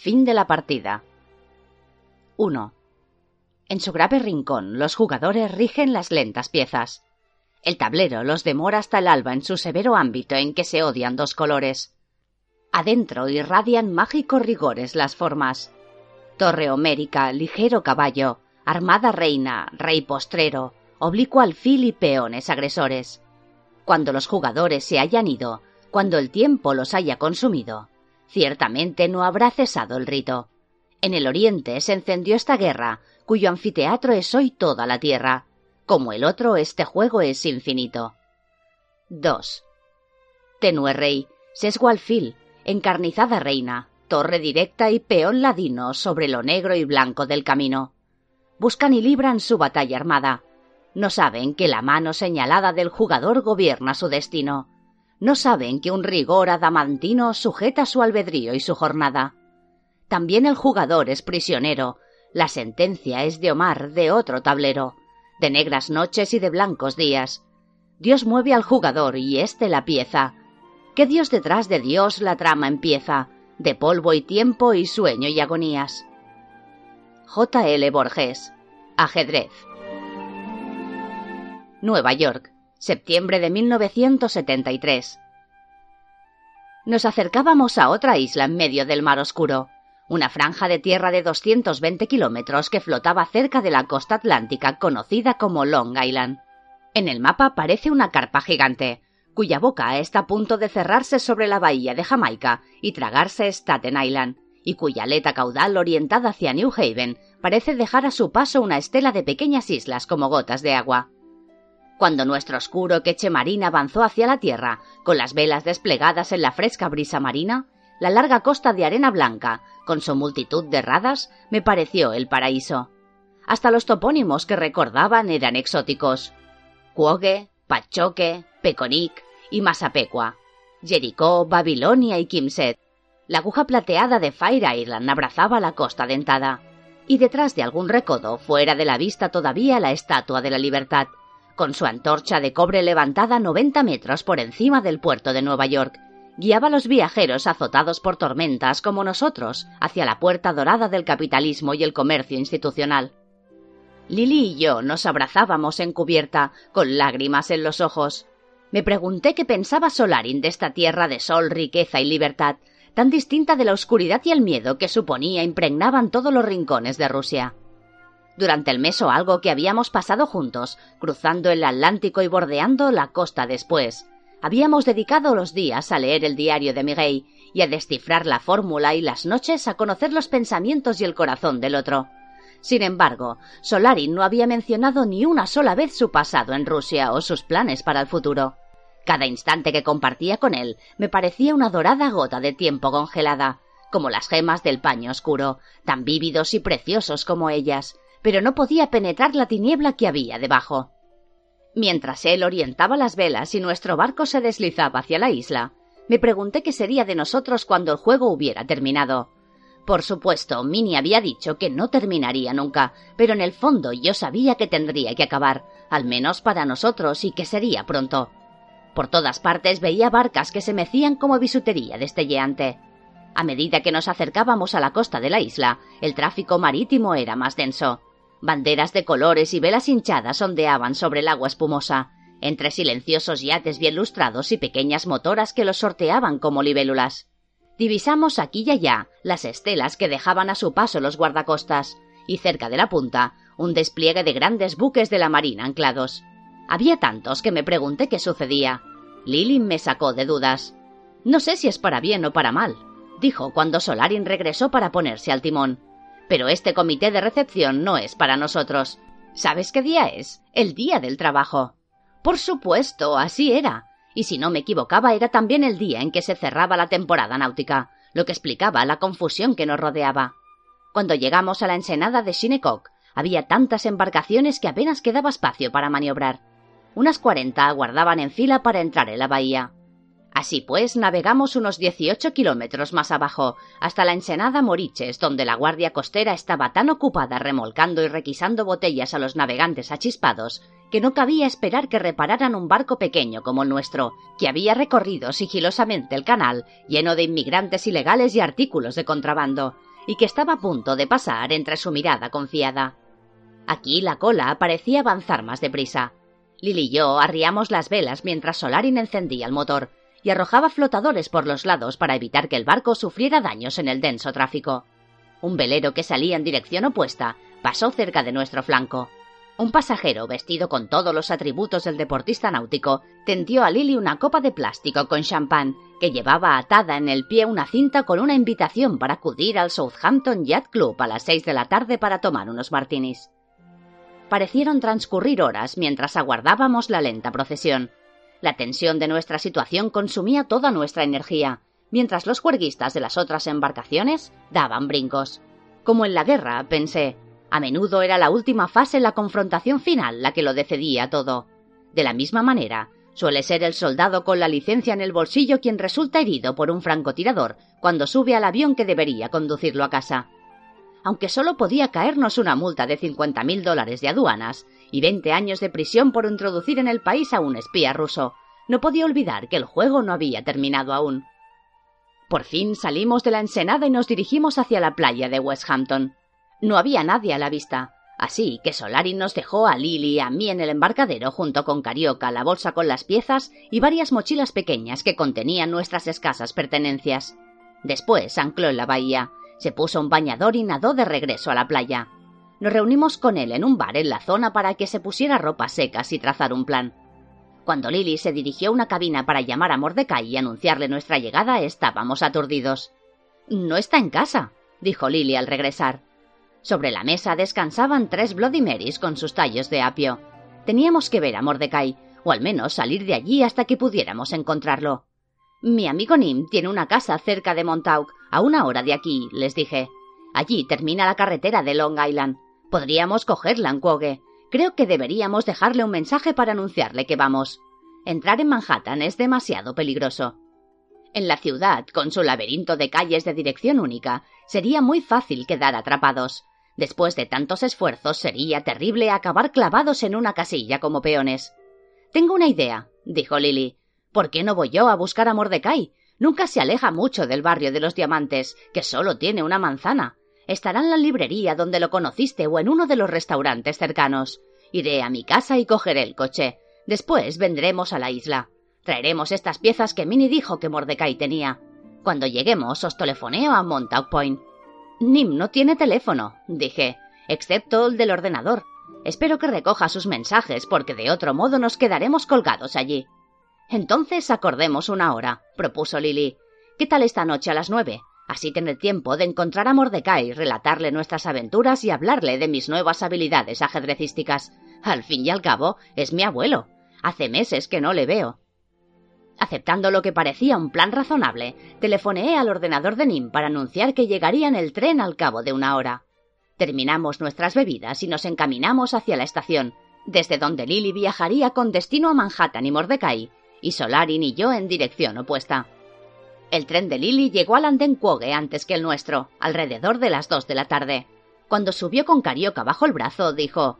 Fin de la partida. 1. En su grave rincón, los jugadores rigen las lentas piezas. El tablero los demora hasta el alba en su severo ámbito en que se odian dos colores. Adentro irradian mágicos rigores las formas. Torre homérica, ligero caballo, armada reina, rey postrero, oblicuo alfil y peones agresores. Cuando los jugadores se hayan ido, cuando el tiempo los haya consumido, Ciertamente no habrá cesado el rito. En el oriente se encendió esta guerra, cuyo anfiteatro es hoy toda la tierra. Como el otro, este juego es infinito. 2. Tenue rey, sesgo alfil, encarnizada reina, torre directa y peón ladino sobre lo negro y blanco del camino. Buscan y libran su batalla armada. No saben que la mano señalada del jugador gobierna su destino no saben que un rigor adamantino sujeta su albedrío y su jornada. También el jugador es prisionero, la sentencia es de Omar de otro tablero, de negras noches y de blancos días. Dios mueve al jugador y éste la pieza. ¿Qué Dios detrás de Dios la trama empieza? De polvo y tiempo y sueño y agonías. J. L. Borges. Ajedrez. Nueva York, septiembre de 1973. Nos acercábamos a otra isla en medio del mar oscuro, una franja de tierra de 220 kilómetros que flotaba cerca de la costa atlántica conocida como Long Island. En el mapa parece una carpa gigante, cuya boca está a punto de cerrarse sobre la bahía de Jamaica y tragarse Staten Island, y cuya aleta caudal orientada hacia New Haven parece dejar a su paso una estela de pequeñas islas como gotas de agua. Cuando nuestro oscuro queche marina avanzó hacia la tierra, con las velas desplegadas en la fresca brisa marina, la larga costa de arena blanca, con su multitud de radas, me pareció el paraíso. Hasta los topónimos que recordaban eran exóticos. Cuogue, Pachoque, Peconic y Massapequa. Jericó, Babilonia y Kimset. La aguja plateada de Fire Island abrazaba la costa dentada. Y detrás de algún recodo, fuera de la vista todavía la estatua de la libertad, con su antorcha de cobre levantada 90 metros por encima del puerto de Nueva York, guiaba a los viajeros azotados por tormentas como nosotros hacia la puerta dorada del capitalismo y el comercio institucional. Lily y yo nos abrazábamos en cubierta, con lágrimas en los ojos. Me pregunté qué pensaba Solarin de esta tierra de sol, riqueza y libertad, tan distinta de la oscuridad y el miedo que suponía impregnaban todos los rincones de Rusia durante el mes o algo que habíamos pasado juntos, cruzando el Atlántico y bordeando la costa después. Habíamos dedicado los días a leer el diario de Miguel y a descifrar la fórmula y las noches a conocer los pensamientos y el corazón del otro. Sin embargo, Solarin no había mencionado ni una sola vez su pasado en Rusia o sus planes para el futuro. Cada instante que compartía con él me parecía una dorada gota de tiempo congelada, como las gemas del paño oscuro, tan vívidos y preciosos como ellas, pero no podía penetrar la tiniebla que había debajo. Mientras él orientaba las velas y nuestro barco se deslizaba hacia la isla, me pregunté qué sería de nosotros cuando el juego hubiera terminado. Por supuesto, Minnie había dicho que no terminaría nunca, pero en el fondo yo sabía que tendría que acabar, al menos para nosotros, y que sería pronto. Por todas partes veía barcas que se mecían como bisutería destelleante. A medida que nos acercábamos a la costa de la isla, el tráfico marítimo era más denso. Banderas de colores y velas hinchadas ondeaban sobre el agua espumosa, entre silenciosos yates bien lustrados y pequeñas motoras que los sorteaban como libélulas. Divisamos aquí y allá las estelas que dejaban a su paso los guardacostas, y cerca de la punta un despliegue de grandes buques de la marina anclados. Había tantos que me pregunté qué sucedía. Lily me sacó de dudas. No sé si es para bien o para mal, dijo cuando Solarin regresó para ponerse al timón. Pero este comité de recepción no es para nosotros. ¿Sabes qué día es? El día del trabajo. Por supuesto, así era. y si no me equivocaba era también el día en que se cerraba la temporada náutica, lo que explicaba la confusión que nos rodeaba. Cuando llegamos a la ensenada de Shinnecock, había tantas embarcaciones que apenas quedaba espacio para maniobrar. Unas cuarenta aguardaban en fila para entrar en la bahía. Así pues, navegamos unos 18 kilómetros más abajo, hasta la ensenada Moriches, donde la guardia costera estaba tan ocupada remolcando y requisando botellas a los navegantes achispados, que no cabía esperar que repararan un barco pequeño como el nuestro, que había recorrido sigilosamente el canal, lleno de inmigrantes ilegales y artículos de contrabando, y que estaba a punto de pasar entre su mirada confiada. Aquí la cola parecía avanzar más deprisa. Lily y yo arriamos las velas mientras Solarin encendía el motor, y arrojaba flotadores por los lados para evitar que el barco sufriera daños en el denso tráfico. Un velero que salía en dirección opuesta pasó cerca de nuestro flanco. Un pasajero vestido con todos los atributos del deportista náutico tendió a Lily una copa de plástico con champán que llevaba atada en el pie una cinta con una invitación para acudir al Southampton Yacht Club a las seis de la tarde para tomar unos martinis. Parecieron transcurrir horas mientras aguardábamos la lenta procesión. La tensión de nuestra situación consumía toda nuestra energía, mientras los juerguistas de las otras embarcaciones daban brincos. Como en la guerra, pensé, a menudo era la última fase, la confrontación final, la que lo decidía todo. De la misma manera, suele ser el soldado con la licencia en el bolsillo quien resulta herido por un francotirador cuando sube al avión que debería conducirlo a casa. Aunque solo podía caernos una multa de cincuenta mil dólares de aduanas, y 20 años de prisión por introducir en el país a un espía ruso. No podía olvidar que el juego no había terminado aún. Por fin salimos de la ensenada y nos dirigimos hacia la playa de Westhampton. No había nadie a la vista, así que Solari nos dejó a Lily y a mí en el embarcadero junto con Carioca, la bolsa con las piezas y varias mochilas pequeñas que contenían nuestras escasas pertenencias. Después ancló en la bahía, se puso un bañador y nadó de regreso a la playa. Nos reunimos con él en un bar en la zona para que se pusiera ropas secas y trazar un plan. Cuando Lily se dirigió a una cabina para llamar a Mordecai y anunciarle nuestra llegada, estábamos aturdidos. No está en casa, dijo Lily al regresar. Sobre la mesa descansaban tres Bloody Marys con sus tallos de apio. Teníamos que ver a Mordecai, o al menos salir de allí hasta que pudiéramos encontrarlo. Mi amigo Nim tiene una casa cerca de Montauk, a una hora de aquí, les dije. Allí termina la carretera de Long Island. Podríamos cogerla en Quogue. Creo que deberíamos dejarle un mensaje para anunciarle que vamos. Entrar en Manhattan es demasiado peligroso. En la ciudad, con su laberinto de calles de dirección única, sería muy fácil quedar atrapados. Después de tantos esfuerzos, sería terrible acabar clavados en una casilla como peones. Tengo una idea, dijo Lily. ¿Por qué no voy yo a buscar a Mordecai? Nunca se aleja mucho del barrio de los diamantes, que solo tiene una manzana. Estará en la librería donde lo conociste o en uno de los restaurantes cercanos. Iré a mi casa y cogeré el coche. Después vendremos a la isla. Traeremos estas piezas que Minnie dijo que Mordecai tenía. Cuando lleguemos os telefoneo a Montauk Point. Nim no tiene teléfono, dije, excepto el del ordenador. Espero que recoja sus mensajes porque de otro modo nos quedaremos colgados allí. Entonces acordemos una hora, propuso Lily. ¿Qué tal esta noche a las nueve? Así tendré tiempo de encontrar a Mordecai, relatarle nuestras aventuras y hablarle de mis nuevas habilidades ajedrecísticas. Al fin y al cabo, es mi abuelo. Hace meses que no le veo. Aceptando lo que parecía un plan razonable, telefoneé al ordenador de Nim para anunciar que llegaría en el tren al cabo de una hora. Terminamos nuestras bebidas y nos encaminamos hacia la estación, desde donde Lily viajaría con destino a Manhattan y Mordecai, y Solarin y yo en dirección opuesta. El tren de Lily llegó al andén Quogue antes que el nuestro, alrededor de las dos de la tarde. Cuando subió con Carioca bajo el brazo, dijo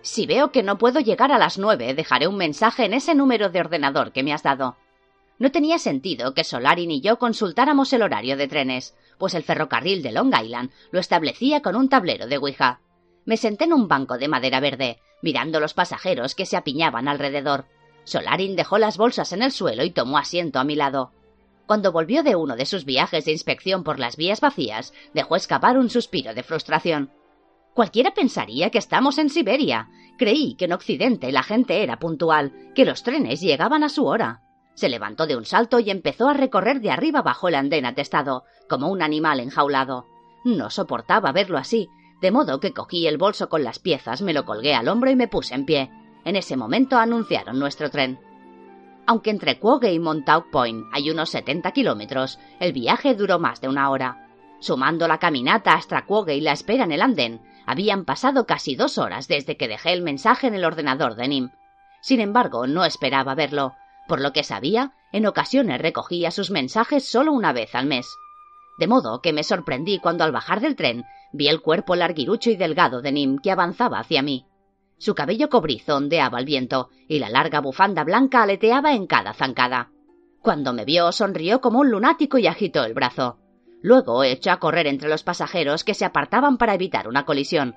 Si veo que no puedo llegar a las nueve, dejaré un mensaje en ese número de ordenador que me has dado. No tenía sentido que Solarin y yo consultáramos el horario de trenes, pues el ferrocarril de Long Island lo establecía con un tablero de Ouija. Me senté en un banco de madera verde, mirando los pasajeros que se apiñaban alrededor. Solarin dejó las bolsas en el suelo y tomó asiento a mi lado. Cuando volvió de uno de sus viajes de inspección por las vías vacías, dejó escapar un suspiro de frustración. Cualquiera pensaría que estamos en Siberia. Creí que en Occidente la gente era puntual, que los trenes llegaban a su hora. Se levantó de un salto y empezó a recorrer de arriba abajo el andén atestado, como un animal enjaulado. No soportaba verlo así, de modo que cogí el bolso con las piezas, me lo colgué al hombro y me puse en pie. En ese momento anunciaron nuestro tren. Aunque entre Quogue y Montauk Point hay unos 70 kilómetros, el viaje duró más de una hora. Sumando la caminata hasta Quogue y la espera en el andén, habían pasado casi dos horas desde que dejé el mensaje en el ordenador de Nim. Sin embargo, no esperaba verlo. Por lo que sabía, en ocasiones recogía sus mensajes solo una vez al mes. De modo que me sorprendí cuando al bajar del tren vi el cuerpo larguirucho y delgado de Nim que avanzaba hacia mí. Su cabello cobrizo ondeaba al viento y la larga bufanda blanca aleteaba en cada zancada. Cuando me vio sonrió como un lunático y agitó el brazo. Luego echó a correr entre los pasajeros que se apartaban para evitar una colisión.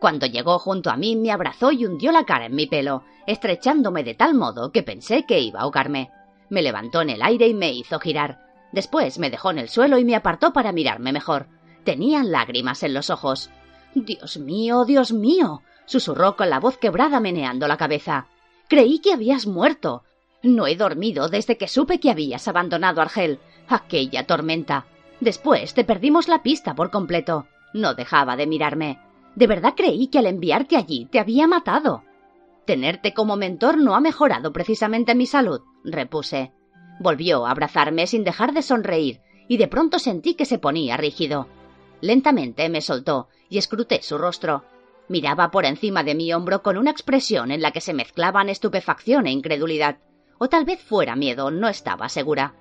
Cuando llegó junto a mí me abrazó y hundió la cara en mi pelo, estrechándome de tal modo que pensé que iba a ahogarme. Me levantó en el aire y me hizo girar. Después me dejó en el suelo y me apartó para mirarme mejor. Tenía lágrimas en los ojos. Dios mío, Dios mío susurró con la voz quebrada meneando la cabeza. Creí que habías muerto. No he dormido desde que supe que habías abandonado Argel. Aquella tormenta. Después te perdimos la pista por completo. No dejaba de mirarme. De verdad creí que al enviarte allí te había matado. Tenerte como mentor no ha mejorado precisamente mi salud, repuse. Volvió a abrazarme sin dejar de sonreír, y de pronto sentí que se ponía rígido. Lentamente me soltó y escruté su rostro. Miraba por encima de mi hombro con una expresión en la que se mezclaban estupefacción e incredulidad. O tal vez fuera miedo, no estaba segura.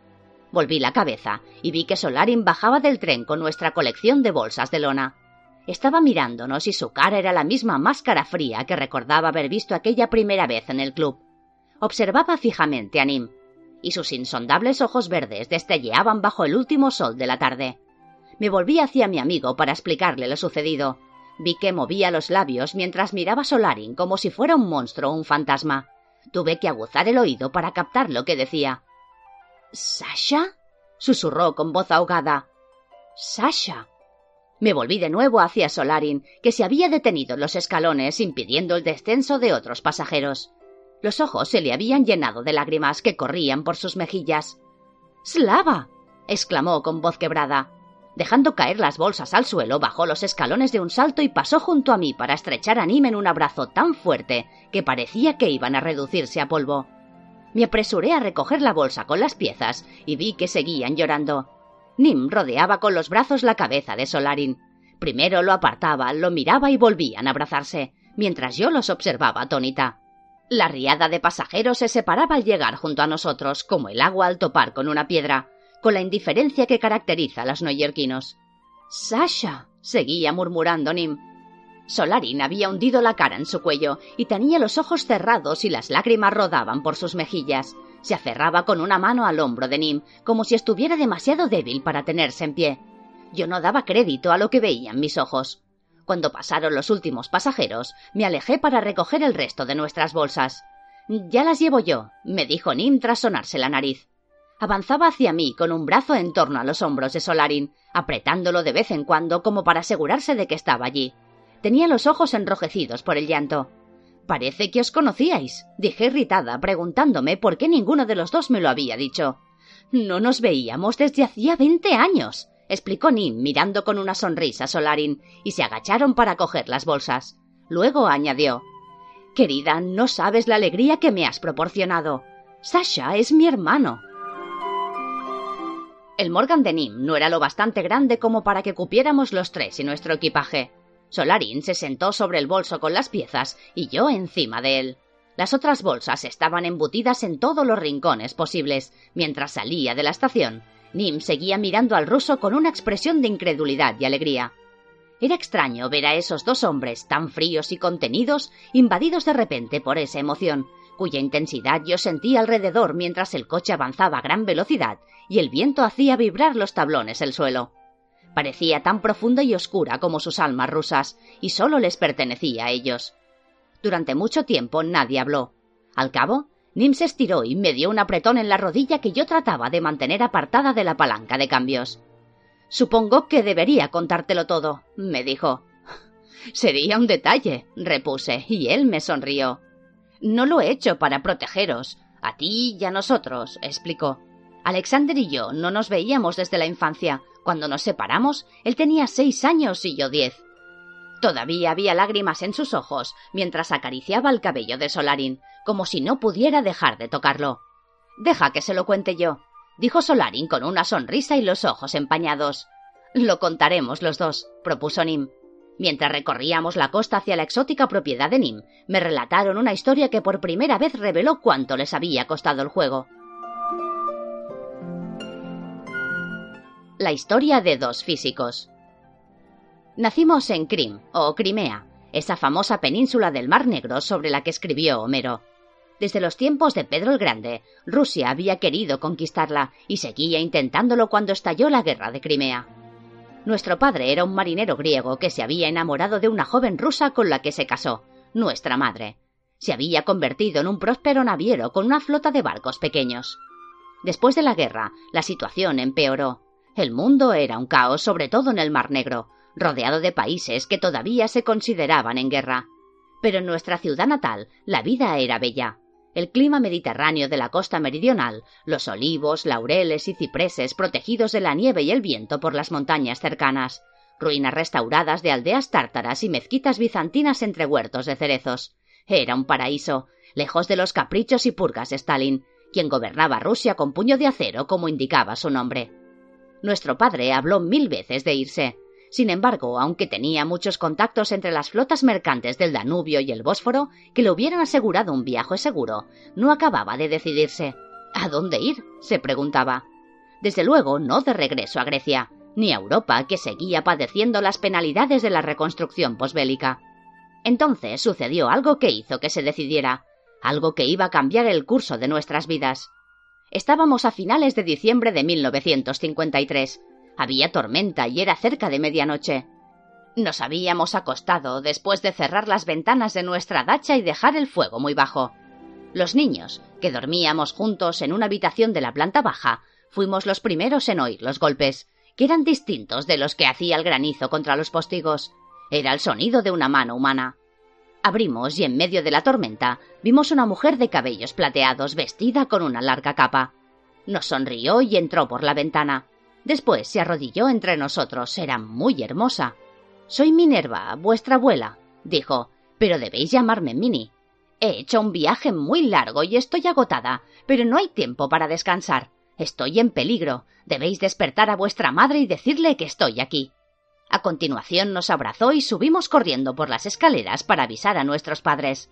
Volví la cabeza y vi que Solarin bajaba del tren con nuestra colección de bolsas de lona. Estaba mirándonos y su cara era la misma máscara fría que recordaba haber visto aquella primera vez en el club. Observaba fijamente a Nim, y sus insondables ojos verdes destelleaban bajo el último sol de la tarde. Me volví hacia mi amigo para explicarle lo sucedido, Vi que movía los labios mientras miraba a Solarin como si fuera un monstruo o un fantasma. Tuve que aguzar el oído para captar lo que decía. ¿Sasha? susurró con voz ahogada. Sasha. Me volví de nuevo hacia Solarin, que se había detenido en los escalones impidiendo el descenso de otros pasajeros. Los ojos se le habían llenado de lágrimas que corrían por sus mejillas. ¡Slava! exclamó con voz quebrada. Dejando caer las bolsas al suelo, bajó los escalones de un salto y pasó junto a mí para estrechar a Nim en un abrazo tan fuerte que parecía que iban a reducirse a polvo. Me apresuré a recoger la bolsa con las piezas y vi que seguían llorando. Nim rodeaba con los brazos la cabeza de Solarin. Primero lo apartaba, lo miraba y volvían a abrazarse, mientras yo los observaba atónita. La riada de pasajeros se separaba al llegar junto a nosotros, como el agua al topar con una piedra con la indiferencia que caracteriza a los neoyorquinos. Sasha. seguía murmurando Nim. Solarin había hundido la cara en su cuello y tenía los ojos cerrados y las lágrimas rodaban por sus mejillas. Se aferraba con una mano al hombro de Nim, como si estuviera demasiado débil para tenerse en pie. Yo no daba crédito a lo que veían mis ojos. Cuando pasaron los últimos pasajeros, me alejé para recoger el resto de nuestras bolsas. Ya las llevo yo, me dijo Nim tras sonarse la nariz. Avanzaba hacia mí con un brazo en torno a los hombros de Solarin, apretándolo de vez en cuando como para asegurarse de que estaba allí. Tenía los ojos enrojecidos por el llanto. Parece que os conocíais, dije irritada, preguntándome por qué ninguno de los dos me lo había dicho. No nos veíamos desde hacía veinte años, explicó Nim mirando con una sonrisa a Solarin, y se agacharon para coger las bolsas. Luego añadió Querida, no sabes la alegría que me has proporcionado. Sasha es mi hermano. El Morgan de Nim no era lo bastante grande como para que cupiéramos los tres y nuestro equipaje. Solarin se sentó sobre el bolso con las piezas y yo encima de él. Las otras bolsas estaban embutidas en todos los rincones posibles. Mientras salía de la estación, Nim seguía mirando al ruso con una expresión de incredulidad y alegría. Era extraño ver a esos dos hombres tan fríos y contenidos invadidos de repente por esa emoción, cuya intensidad yo sentía alrededor mientras el coche avanzaba a gran velocidad y el viento hacía vibrar los tablones el suelo. Parecía tan profunda y oscura como sus almas rusas, y solo les pertenecía a ellos. Durante mucho tiempo nadie habló. Al cabo, Nim se estiró y me dio un apretón en la rodilla que yo trataba de mantener apartada de la palanca de cambios. Supongo que debería contártelo todo, me dijo. Sería un detalle, repuse, y él me sonrió. No lo he hecho para protegeros, a ti y a nosotros, explicó. Alexander y yo no nos veíamos desde la infancia. Cuando nos separamos, él tenía seis años y yo diez. Todavía había lágrimas en sus ojos mientras acariciaba el cabello de Solarin, como si no pudiera dejar de tocarlo. Deja que se lo cuente yo, dijo Solarin con una sonrisa y los ojos empañados. Lo contaremos los dos, propuso Nim. Mientras recorríamos la costa hacia la exótica propiedad de Nim, me relataron una historia que por primera vez reveló cuánto les había costado el juego. La historia de dos físicos. Nacimos en Crim, o Crimea, esa famosa península del Mar Negro sobre la que escribió Homero. Desde los tiempos de Pedro el Grande, Rusia había querido conquistarla y seguía intentándolo cuando estalló la guerra de Crimea. Nuestro padre era un marinero griego que se había enamorado de una joven rusa con la que se casó, nuestra madre. Se había convertido en un próspero naviero con una flota de barcos pequeños. Después de la guerra, la situación empeoró. El mundo era un caos, sobre todo en el Mar Negro, rodeado de países que todavía se consideraban en guerra. Pero en nuestra ciudad natal la vida era bella el clima mediterráneo de la costa meridional, los olivos, laureles y cipreses protegidos de la nieve y el viento por las montañas cercanas, ruinas restauradas de aldeas tártaras y mezquitas bizantinas entre huertos de cerezos. Era un paraíso, lejos de los caprichos y purgas de Stalin, quien gobernaba Rusia con puño de acero como indicaba su nombre. Nuestro padre habló mil veces de irse, sin embargo, aunque tenía muchos contactos entre las flotas mercantes del Danubio y el Bósforo que le hubieran asegurado un viaje seguro, no acababa de decidirse. ¿A dónde ir? se preguntaba. Desde luego, no de regreso a Grecia, ni a Europa, que seguía padeciendo las penalidades de la reconstrucción posbélica. Entonces sucedió algo que hizo que se decidiera, algo que iba a cambiar el curso de nuestras vidas. Estábamos a finales de diciembre de 1953, había tormenta y era cerca de medianoche. Nos habíamos acostado después de cerrar las ventanas de nuestra dacha y dejar el fuego muy bajo. Los niños, que dormíamos juntos en una habitación de la planta baja, fuimos los primeros en oír los golpes, que eran distintos de los que hacía el granizo contra los postigos. Era el sonido de una mano humana. Abrimos y en medio de la tormenta vimos una mujer de cabellos plateados vestida con una larga capa. Nos sonrió y entró por la ventana. Después se arrodilló entre nosotros. Era muy hermosa. Soy Minerva, vuestra abuela, dijo, pero debéis llamarme Mini. He hecho un viaje muy largo y estoy agotada, pero no hay tiempo para descansar. Estoy en peligro. Debéis despertar a vuestra madre y decirle que estoy aquí. A continuación nos abrazó y subimos corriendo por las escaleras para avisar a nuestros padres.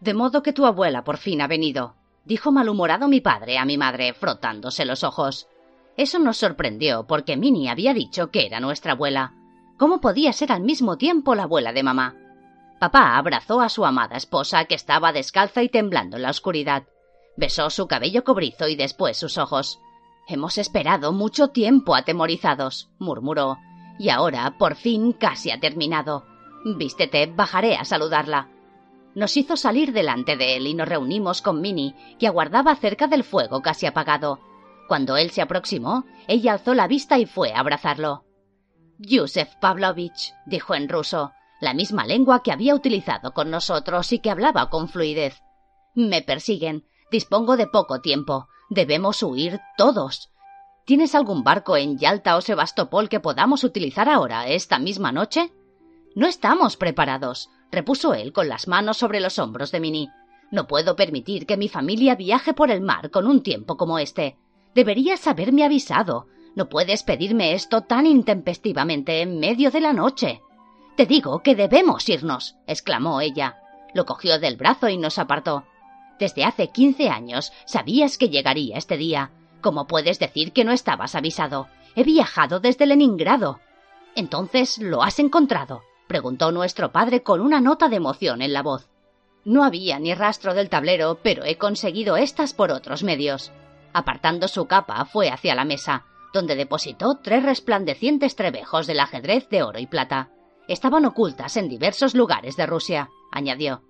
De modo que tu abuela por fin ha venido, dijo malhumorado mi padre a mi madre, frotándose los ojos. Eso nos sorprendió porque Minnie había dicho que era nuestra abuela. ¿Cómo podía ser al mismo tiempo la abuela de mamá? Papá abrazó a su amada esposa que estaba descalza y temblando en la oscuridad. Besó su cabello cobrizo y después sus ojos. Hemos esperado mucho tiempo atemorizados, murmuró, y ahora, por fin, casi ha terminado. Vístete, bajaré a saludarla. Nos hizo salir delante de él y nos reunimos con Minnie, que aguardaba cerca del fuego casi apagado. Cuando él se aproximó, ella alzó la vista y fue a abrazarlo. Yusef Pavlovich, dijo en ruso, la misma lengua que había utilizado con nosotros y que hablaba con fluidez. Me persiguen. Dispongo de poco tiempo. Debemos huir todos. ¿Tienes algún barco en Yalta o Sebastopol que podamos utilizar ahora, esta misma noche? No estamos preparados, repuso él con las manos sobre los hombros de Mini. No puedo permitir que mi familia viaje por el mar con un tiempo como este. Deberías haberme avisado. No puedes pedirme esto tan intempestivamente en medio de la noche. Te digo que debemos irnos, exclamó ella. Lo cogió del brazo y nos apartó. Desde hace quince años sabías que llegaría este día. ¿Cómo puedes decir que no estabas avisado? He viajado desde Leningrado. Entonces, ¿lo has encontrado? preguntó nuestro padre con una nota de emoción en la voz. No había ni rastro del tablero, pero he conseguido estas por otros medios. Apartando su capa, fue hacia la mesa, donde depositó tres resplandecientes trebejos del ajedrez de oro y plata. Estaban ocultas en diversos lugares de Rusia, añadió.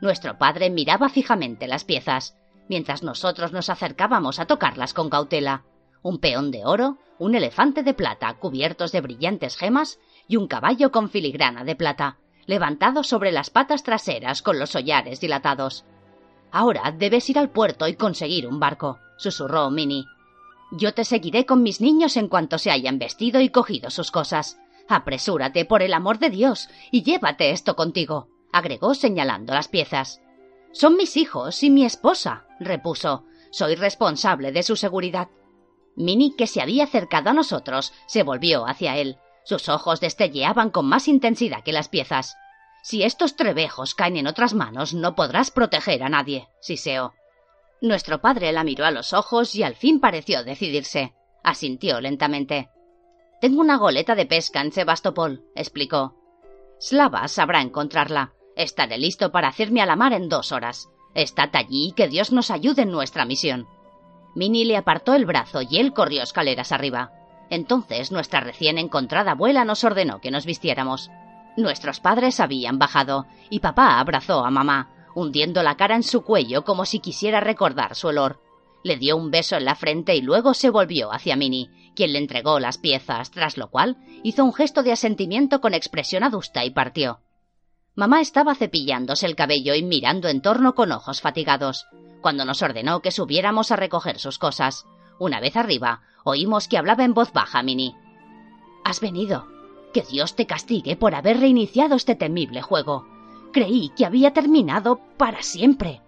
Nuestro padre miraba fijamente las piezas, mientras nosotros nos acercábamos a tocarlas con cautela. Un peón de oro, un elefante de plata cubiertos de brillantes gemas y un caballo con filigrana de plata, levantado sobre las patas traseras con los hollares dilatados. Ahora debes ir al puerto y conseguir un barco susurró Minnie. Yo te seguiré con mis niños en cuanto se hayan vestido y cogido sus cosas. Apresúrate, por el amor de Dios, y llévate esto contigo, agregó señalando las piezas. Son mis hijos y mi esposa, repuso. Soy responsable de su seguridad. Minnie, que se había acercado a nosotros, se volvió hacia él. Sus ojos destelleaban con más intensidad que las piezas. Si estos trebejos caen en otras manos, no podrás proteger a nadie, siseó. Nuestro padre la miró a los ojos y al fin pareció decidirse. Asintió lentamente. Tengo una goleta de pesca en Sebastopol, explicó. Slava sabrá encontrarla. Estaré listo para hacerme a la mar en dos horas. Estad allí y que Dios nos ayude en nuestra misión. Minnie le apartó el brazo y él corrió escaleras arriba. Entonces nuestra recién encontrada abuela nos ordenó que nos vistiéramos. Nuestros padres habían bajado y papá abrazó a mamá, hundiendo la cara en su cuello como si quisiera recordar su olor. Le dio un beso en la frente y luego se volvió hacia Minnie, quien le entregó las piezas, tras lo cual hizo un gesto de asentimiento con expresión adusta y partió. Mamá estaba cepillándose el cabello y mirando en torno con ojos fatigados, cuando nos ordenó que subiéramos a recoger sus cosas. Una vez arriba, oímos que hablaba en voz baja Minnie. Has venido. Que Dios te castigue por haber reiniciado este temible juego. Creí que había terminado para siempre.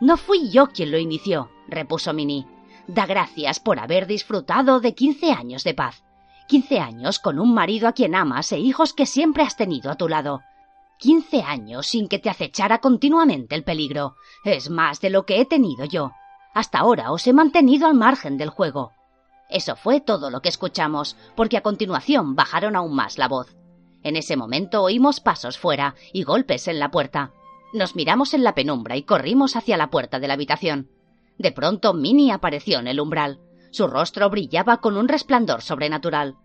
No fui yo quien lo inició, repuso Minnie. Da gracias por haber disfrutado de quince años de paz. Quince años con un marido a quien amas e hijos que siempre has tenido a tu lado. Quince años sin que te acechara continuamente el peligro. Es más de lo que he tenido yo. Hasta ahora os he mantenido al margen del juego. Eso fue todo lo que escuchamos, porque a continuación bajaron aún más la voz. En ese momento oímos pasos fuera y golpes en la puerta. Nos miramos en la penumbra y corrimos hacia la puerta de la habitación. De pronto Minnie apareció en el umbral. Su rostro brillaba con un resplandor sobrenatural.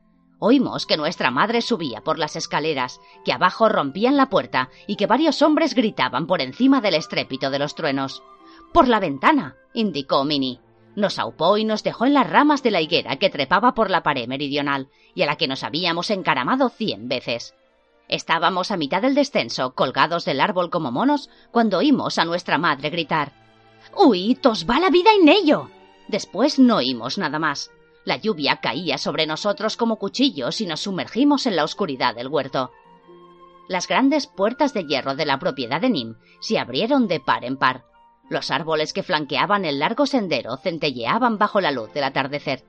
Oímos que nuestra madre subía por las escaleras, que abajo rompían la puerta y que varios hombres gritaban por encima del estrépito de los truenos. Por la ventana, indicó Minnie. Nos aupó y nos dejó en las ramas de la higuera que trepaba por la pared meridional y a la que nos habíamos encaramado cien veces. Estábamos a mitad del descenso, colgados del árbol como monos, cuando oímos a nuestra madre gritar ¡Uy! ¡Tos va la vida en ello! Después no oímos nada más. La lluvia caía sobre nosotros como cuchillos y nos sumergimos en la oscuridad del huerto. Las grandes puertas de hierro de la propiedad de Nim se abrieron de par en par. Los árboles que flanqueaban el largo sendero centelleaban bajo la luz del atardecer.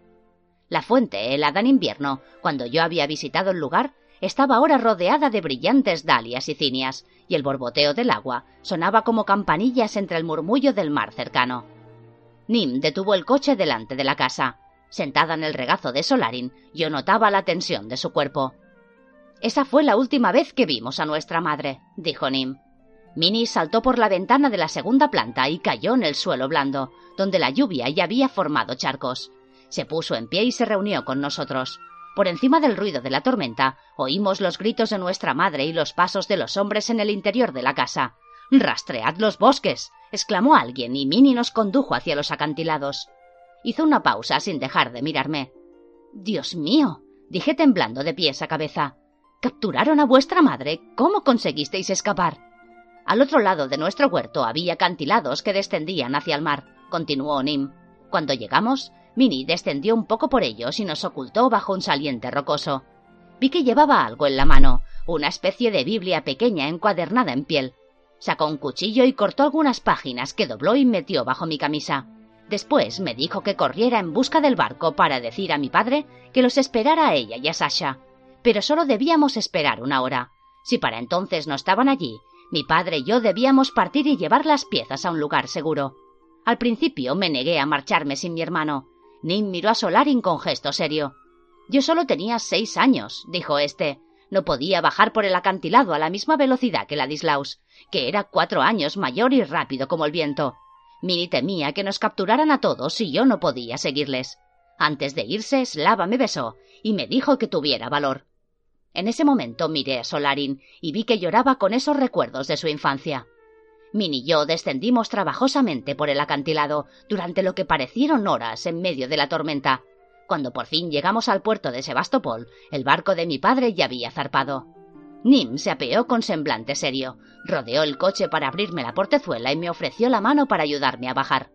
La fuente, helada en invierno, cuando yo había visitado el lugar, estaba ahora rodeada de brillantes dalias y cinias, y el borboteo del agua sonaba como campanillas entre el murmullo del mar cercano. Nim detuvo el coche delante de la casa. Sentada en el regazo de Solarin, yo notaba la tensión de su cuerpo. Esa fue la última vez que vimos a nuestra madre, dijo Nim. Minnie saltó por la ventana de la segunda planta y cayó en el suelo blando, donde la lluvia ya había formado charcos. Se puso en pie y se reunió con nosotros. Por encima del ruido de la tormenta, oímos los gritos de nuestra madre y los pasos de los hombres en el interior de la casa. Rastread los bosques. exclamó alguien, y Minnie nos condujo hacia los acantilados. Hizo una pausa sin dejar de mirarme. Dios mío. dije temblando de pies a cabeza. Capturaron a vuestra madre. ¿Cómo conseguisteis escapar? Al otro lado de nuestro huerto había acantilados que descendían hacia el mar, continuó Nim. Cuando llegamos, Minnie descendió un poco por ellos y nos ocultó bajo un saliente rocoso. Vi que llevaba algo en la mano, una especie de Biblia pequeña encuadernada en piel. Sacó un cuchillo y cortó algunas páginas que dobló y metió bajo mi camisa. Después me dijo que corriera en busca del barco para decir a mi padre que los esperara a ella y a Sasha. Pero solo debíamos esperar una hora. Si para entonces no estaban allí, mi padre y yo debíamos partir y llevar las piezas a un lugar seguro. Al principio me negué a marcharme sin mi hermano. Nim miró a Solarin con gesto serio. Yo solo tenía seis años, dijo éste. No podía bajar por el acantilado a la misma velocidad que Ladislaus, que era cuatro años mayor y rápido como el viento. Minnie temía que nos capturaran a todos y yo no podía seguirles. Antes de irse, Slava me besó y me dijo que tuviera valor. En ese momento miré a Solarin y vi que lloraba con esos recuerdos de su infancia. Min y yo descendimos trabajosamente por el acantilado durante lo que parecieron horas en medio de la tormenta. Cuando por fin llegamos al puerto de Sebastopol, el barco de mi padre ya había zarpado. Nim se apeó con semblante serio, rodeó el coche para abrirme la portezuela y me ofreció la mano para ayudarme a bajar.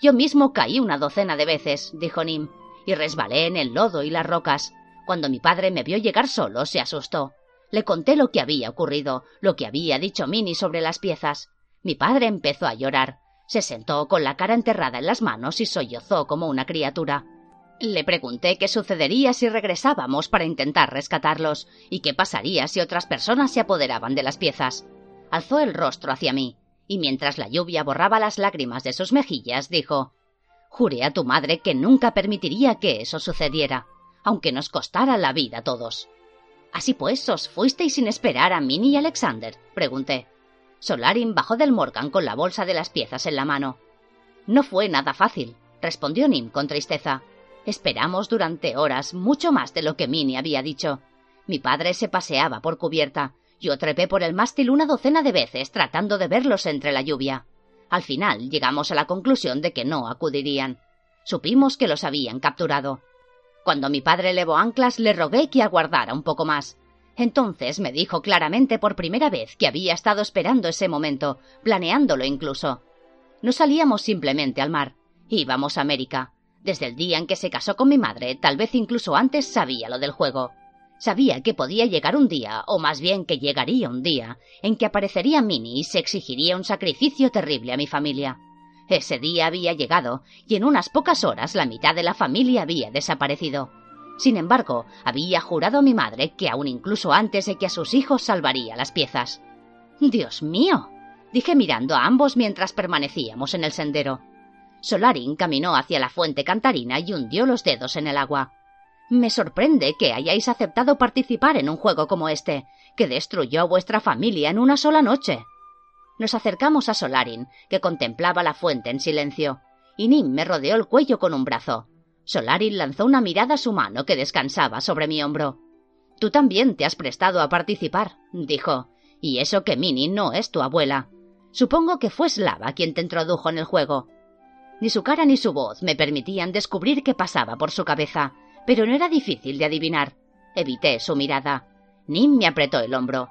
Yo mismo caí una docena de veces, dijo Nim, y resbalé en el lodo y las rocas. Cuando mi padre me vio llegar solo, se asustó. Le conté lo que había ocurrido, lo que había dicho Minnie sobre las piezas. Mi padre empezó a llorar. Se sentó con la cara enterrada en las manos y sollozó como una criatura. Le pregunté qué sucedería si regresábamos para intentar rescatarlos y qué pasaría si otras personas se apoderaban de las piezas. Alzó el rostro hacia mí y mientras la lluvia borraba las lágrimas de sus mejillas, dijo Juré a tu madre que nunca permitiría que eso sucediera, aunque nos costara la vida a todos. Así pues, ¿os fuisteis sin esperar a Minnie y Alexander? pregunté. Solarin bajó del Morgan con la bolsa de las piezas en la mano. No fue nada fácil, respondió Nim con tristeza. Esperamos durante horas, mucho más de lo que Minnie había dicho. Mi padre se paseaba por cubierta. Yo trepé por el mástil una docena de veces tratando de verlos entre la lluvia. Al final llegamos a la conclusión de que no acudirían. Supimos que los habían capturado. Cuando mi padre levó anclas le rogué que aguardara un poco más. Entonces me dijo claramente por primera vez que había estado esperando ese momento, planeándolo incluso. No salíamos simplemente al mar, íbamos a América. Desde el día en que se casó con mi madre, tal vez incluso antes sabía lo del juego. Sabía que podía llegar un día, o más bien que llegaría un día, en que aparecería Minnie y se exigiría un sacrificio terrible a mi familia. Ese día había llegado, y en unas pocas horas la mitad de la familia había desaparecido. Sin embargo, había jurado a mi madre que aún incluso antes de que a sus hijos salvaría las piezas. Dios mío. dije mirando a ambos mientras permanecíamos en el sendero. Solarin caminó hacia la fuente cantarina y hundió los dedos en el agua. Me sorprende que hayáis aceptado participar en un juego como este, que destruyó a vuestra familia en una sola noche. Nos acercamos a Solarin, que contemplaba la fuente en silencio, y Nim me rodeó el cuello con un brazo. Solarin lanzó una mirada a su mano que descansaba sobre mi hombro. Tú también te has prestado a participar, dijo, y eso que Minnie no es tu abuela. Supongo que fue Slava quien te introdujo en el juego. Ni su cara ni su voz me permitían descubrir qué pasaba por su cabeza, pero no era difícil de adivinar. Evité su mirada. Nim me apretó el hombro.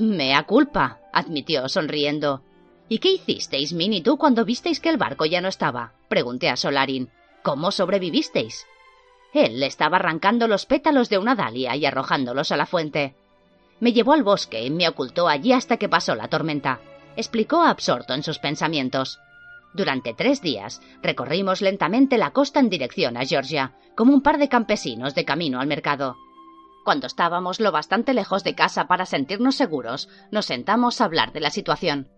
Mea culpa, admitió sonriendo. ¿Y qué hicisteis, Min y tú, cuando visteis que el barco ya no estaba? pregunté a Solarin. ¿Cómo sobrevivisteis? Él estaba arrancando los pétalos de una dalia y arrojándolos a la fuente. Me llevó al bosque y me ocultó allí hasta que pasó la tormenta, explicó absorto en sus pensamientos. Durante tres días recorrimos lentamente la costa en dirección a Georgia, como un par de campesinos de camino al mercado. Cuando estábamos lo bastante lejos de casa para sentirnos seguros, nos sentamos a hablar de la situación.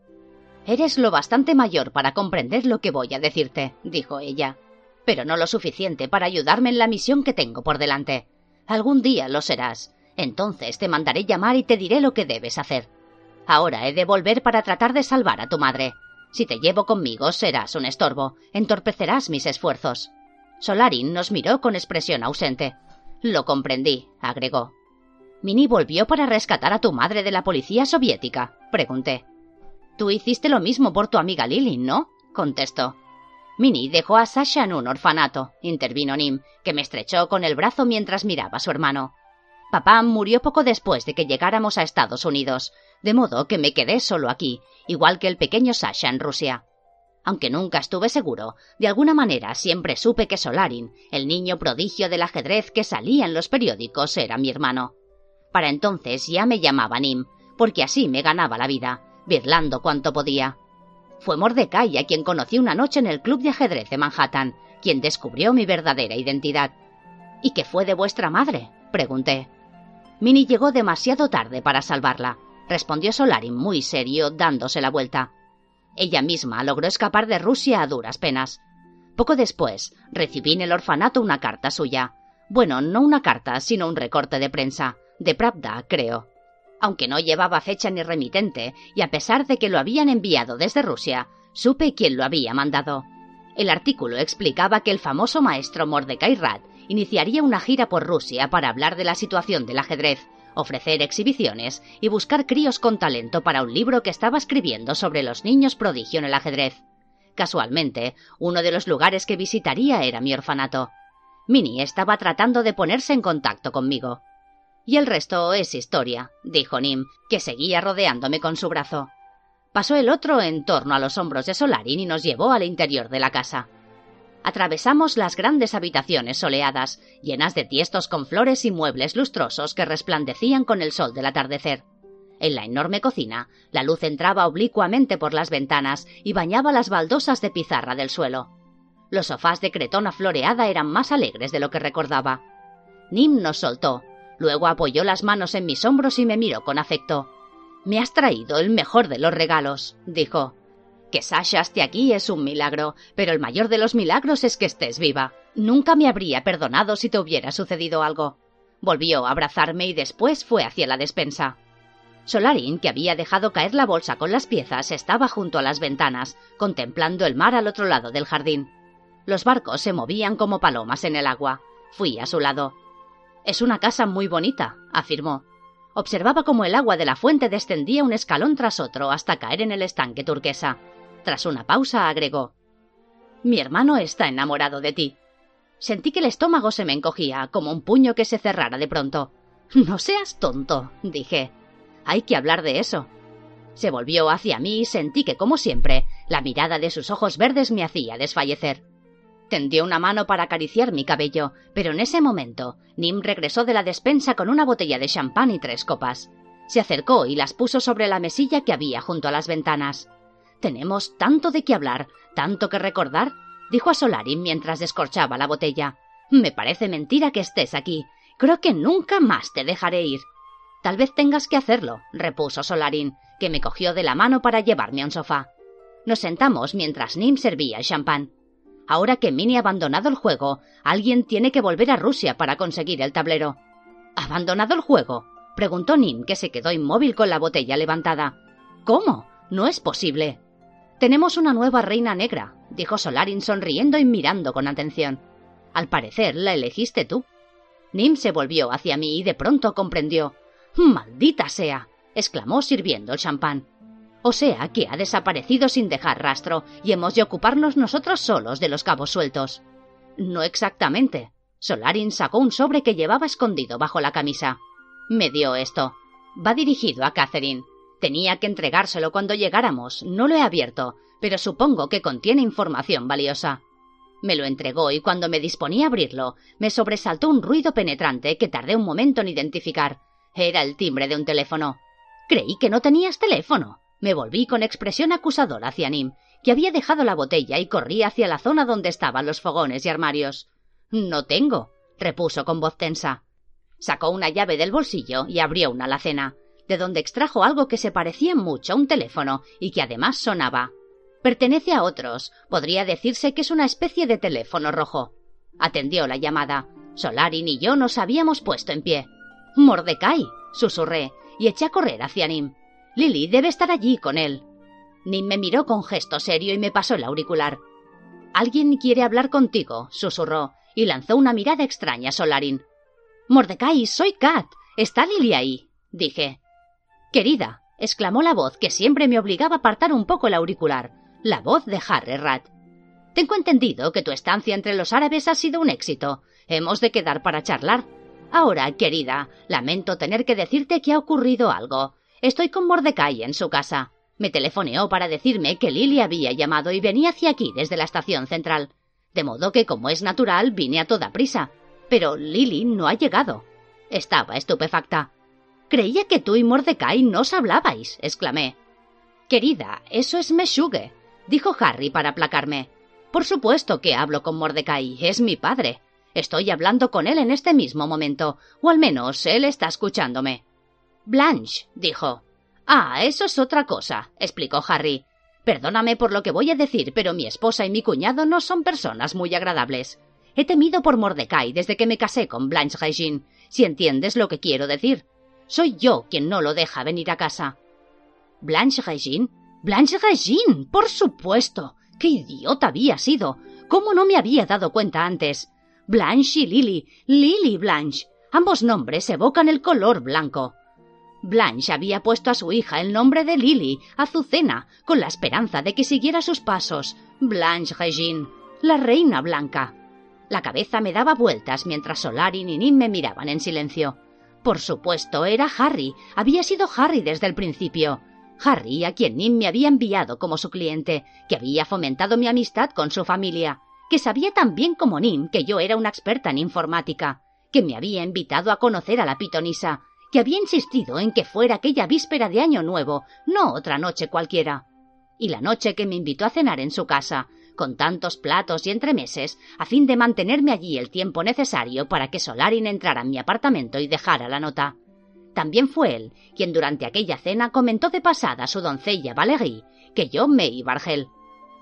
Eres lo bastante mayor para comprender lo que voy a decirte, dijo ella, pero no lo suficiente para ayudarme en la misión que tengo por delante. Algún día lo serás. Entonces te mandaré llamar y te diré lo que debes hacer. Ahora he de volver para tratar de salvar a tu madre. Si te llevo conmigo serás un estorbo, entorpecerás mis esfuerzos. Solarin nos miró con expresión ausente. Lo comprendí, agregó. Mini volvió para rescatar a tu madre de la policía soviética, pregunté. Tú hiciste lo mismo por tu amiga Lily, ¿no? contestó. Mini dejó a Sasha en un orfanato, intervino Nim, que me estrechó con el brazo mientras miraba a su hermano. Papá murió poco después de que llegáramos a Estados Unidos, de modo que me quedé solo aquí, igual que el pequeño Sasha en Rusia. Aunque nunca estuve seguro, de alguna manera siempre supe que Solarin, el niño prodigio del ajedrez que salía en los periódicos, era mi hermano. Para entonces ya me llamaba Nim, porque así me ganaba la vida, birlando cuanto podía. Fue Mordecai a quien conocí una noche en el club de ajedrez de Manhattan, quien descubrió mi verdadera identidad. ¿Y qué fue de vuestra madre? pregunté. Minnie llegó demasiado tarde para salvarla respondió Solarin muy serio, dándose la vuelta. Ella misma logró escapar de Rusia a duras penas. Poco después, recibí en el orfanato una carta suya. Bueno, no una carta, sino un recorte de prensa. De Pravda, creo. Aunque no llevaba fecha ni remitente, y a pesar de que lo habían enviado desde Rusia, supe quién lo había mandado. El artículo explicaba que el famoso maestro Mordecai Rad iniciaría una gira por Rusia para hablar de la situación del ajedrez, ofrecer exhibiciones y buscar críos con talento para un libro que estaba escribiendo sobre los niños prodigio en el ajedrez. Casualmente, uno de los lugares que visitaría era mi orfanato. Minnie estaba tratando de ponerse en contacto conmigo. Y el resto es historia, dijo Nim, que seguía rodeándome con su brazo. Pasó el otro en torno a los hombros de Solarin y nos llevó al interior de la casa. Atravesamos las grandes habitaciones soleadas, llenas de tiestos con flores y muebles lustrosos que resplandecían con el sol del atardecer. En la enorme cocina, la luz entraba oblicuamente por las ventanas y bañaba las baldosas de pizarra del suelo. Los sofás de cretona floreada eran más alegres de lo que recordaba. Nim nos soltó, luego apoyó las manos en mis hombros y me miró con afecto. Me has traído el mejor de los regalos, dijo. Que Sasha esté aquí es un milagro, pero el mayor de los milagros es que estés viva. Nunca me habría perdonado si te hubiera sucedido algo. Volvió a abrazarme y después fue hacia la despensa. Solarin, que había dejado caer la bolsa con las piezas, estaba junto a las ventanas, contemplando el mar al otro lado del jardín. Los barcos se movían como palomas en el agua. Fui a su lado. Es una casa muy bonita, afirmó. Observaba cómo el agua de la fuente descendía un escalón tras otro hasta caer en el estanque turquesa. Tras una pausa agregó Mi hermano está enamorado de ti. Sentí que el estómago se me encogía, como un puño que se cerrara de pronto. No seas tonto, dije. Hay que hablar de eso. Se volvió hacia mí y sentí que, como siempre, la mirada de sus ojos verdes me hacía desfallecer. Tendió una mano para acariciar mi cabello, pero en ese momento Nim regresó de la despensa con una botella de champán y tres copas. Se acercó y las puso sobre la mesilla que había junto a las ventanas. Tenemos tanto de qué hablar, tanto que recordar, dijo a Solarin mientras descorchaba la botella. Me parece mentira que estés aquí. Creo que nunca más te dejaré ir. Tal vez tengas que hacerlo, repuso Solarin, que me cogió de la mano para llevarme a un sofá. Nos sentamos mientras Nim servía el champán. Ahora que Minnie ha abandonado el juego, alguien tiene que volver a Rusia para conseguir el tablero. ¿Abandonado el juego? preguntó Nim, que se quedó inmóvil con la botella levantada. ¿Cómo? No es posible. Tenemos una nueva reina negra, dijo Solarin sonriendo y mirando con atención. Al parecer la elegiste tú. Nim se volvió hacia mí y de pronto comprendió. ¡Maldita sea! exclamó sirviendo el champán. O sea que ha desaparecido sin dejar rastro y hemos de ocuparnos nosotros solos de los cabos sueltos. No exactamente. Solarin sacó un sobre que llevaba escondido bajo la camisa. Me dio esto. Va dirigido a Catherine. Tenía que entregárselo cuando llegáramos. No lo he abierto, pero supongo que contiene información valiosa. Me lo entregó y cuando me disponía a abrirlo, me sobresaltó un ruido penetrante que tardé un momento en identificar. Era el timbre de un teléfono. Creí que no tenías teléfono. Me volví con expresión acusadora hacia Nim, que había dejado la botella y corrí hacia la zona donde estaban los fogones y armarios. No tengo, repuso con voz tensa. Sacó una llave del bolsillo y abrió una alacena, de donde extrajo algo que se parecía mucho a un teléfono y que además sonaba. Pertenece a otros. Podría decirse que es una especie de teléfono rojo. Atendió la llamada. Solarin y yo nos habíamos puesto en pie. Mordecai, susurré, y eché a correr hacia Nim. Lily debe estar allí con él. Nim me miró con gesto serio y me pasó el auricular. Alguien quiere hablar contigo, susurró, y lanzó una mirada extraña a Solarin. Mordecai, soy Kat. ¿Está Lily ahí? dije. Querida, exclamó la voz que siempre me obligaba a apartar un poco el auricular, la voz de Harry Rat. Tengo entendido que tu estancia entre los árabes ha sido un éxito. Hemos de quedar para charlar. Ahora, querida, lamento tener que decirte que ha ocurrido algo. Estoy con Mordecai en su casa. Me telefoneó para decirme que Lily había llamado y venía hacia aquí desde la estación central. De modo que, como es natural, vine a toda prisa. Pero Lily no ha llegado. Estaba estupefacta. Creía que tú y Mordecai no os hablabais, exclamé. Querida, eso es Meshuge, dijo Harry para aplacarme. Por supuesto que hablo con Mordecai, es mi padre. Estoy hablando con él en este mismo momento, o al menos él está escuchándome. Blanche, dijo. Ah, eso es otra cosa, explicó Harry. Perdóname por lo que voy a decir, pero mi esposa y mi cuñado no son personas muy agradables. He temido por Mordecai desde que me casé con Blanche Regine, si entiendes lo que quiero decir. Soy yo quien no lo deja venir a casa. Blanche Regine. Blanche Regine. Por supuesto. Qué idiota había sido. ¿Cómo no me había dado cuenta antes? Blanche y Lily, Lily Blanche. Ambos nombres evocan el color blanco. Blanche había puesto a su hija el nombre de Lily, Azucena, con la esperanza de que siguiera sus pasos. Blanche Regine, la reina blanca. La cabeza me daba vueltas mientras Solarin y Nim me miraban en silencio. Por supuesto, era Harry. Había sido Harry desde el principio. Harry, a quien Nim me había enviado como su cliente, que había fomentado mi amistad con su familia que sabía tan bien como Nim que yo era una experta en informática, que me había invitado a conocer a la pitonisa, que había insistido en que fuera aquella víspera de Año Nuevo, no otra noche cualquiera. Y la noche que me invitó a cenar en su casa, con tantos platos y entremeses, a fin de mantenerme allí el tiempo necesario para que Solarin entrara en mi apartamento y dejara la nota. También fue él quien durante aquella cena comentó de pasada a su doncella Valérie que yo me iba a Argel.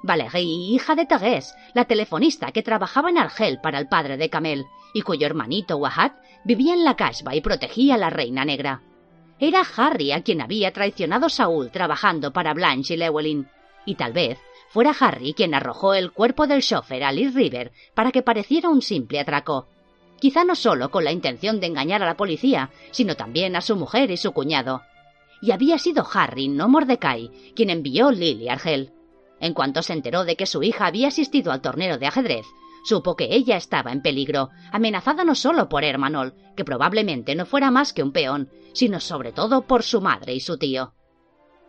Valérie, hija de Thérèse, la telefonista que trabajaba en Argel para el padre de Camel, y cuyo hermanito Wahat vivía en la casba y protegía a la reina negra. Era Harry a quien había traicionado Saúl trabajando para Blanche y Llewellyn, y tal vez fuera Harry quien arrojó el cuerpo del chofer a Lee River para que pareciera un simple atraco. Quizá no solo con la intención de engañar a la policía, sino también a su mujer y su cuñado. Y había sido Harry, no Mordecai, quien envió Lily a Argel. En cuanto se enteró de que su hija había asistido al torneo de ajedrez, supo que ella estaba en peligro, amenazada no solo por Hermanol, que probablemente no fuera más que un peón, sino sobre todo por su madre y su tío.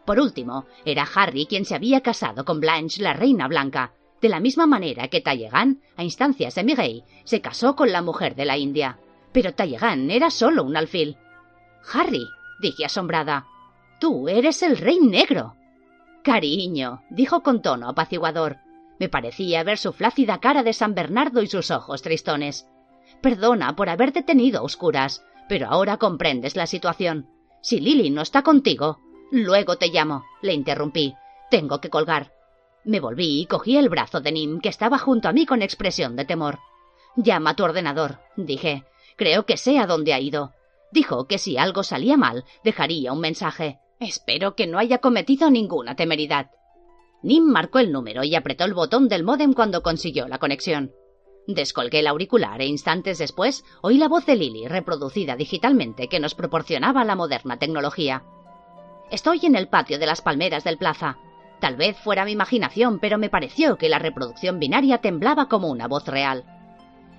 Por último, era Harry quien se había casado con Blanche, la reina blanca, de la misma manera que Talleyrand, a instancias de Miguel, se casó con la mujer de la India. Pero Talleyrand era solo un alfil. Harry, dije asombrada, tú eres el rey negro. Cariño, dijo con tono apaciguador. Me parecía ver su flácida cara de San Bernardo y sus ojos tristones. Perdona por haberte tenido oscuras, pero ahora comprendes la situación. Si Lily no está contigo, Luego te llamo, le interrumpí. Tengo que colgar. Me volví y cogí el brazo de Nim, que estaba junto a mí con expresión de temor. Llama a tu ordenador, dije. Creo que sé a dónde ha ido. Dijo que si algo salía mal, dejaría un mensaje. Espero que no haya cometido ninguna temeridad. Nim marcó el número y apretó el botón del módem cuando consiguió la conexión. Descolgué el auricular e instantes después oí la voz de Lily reproducida digitalmente que nos proporcionaba la moderna tecnología. Estoy en el patio de las palmeras del plaza. Tal vez fuera mi imaginación, pero me pareció que la reproducción binaria temblaba como una voz real.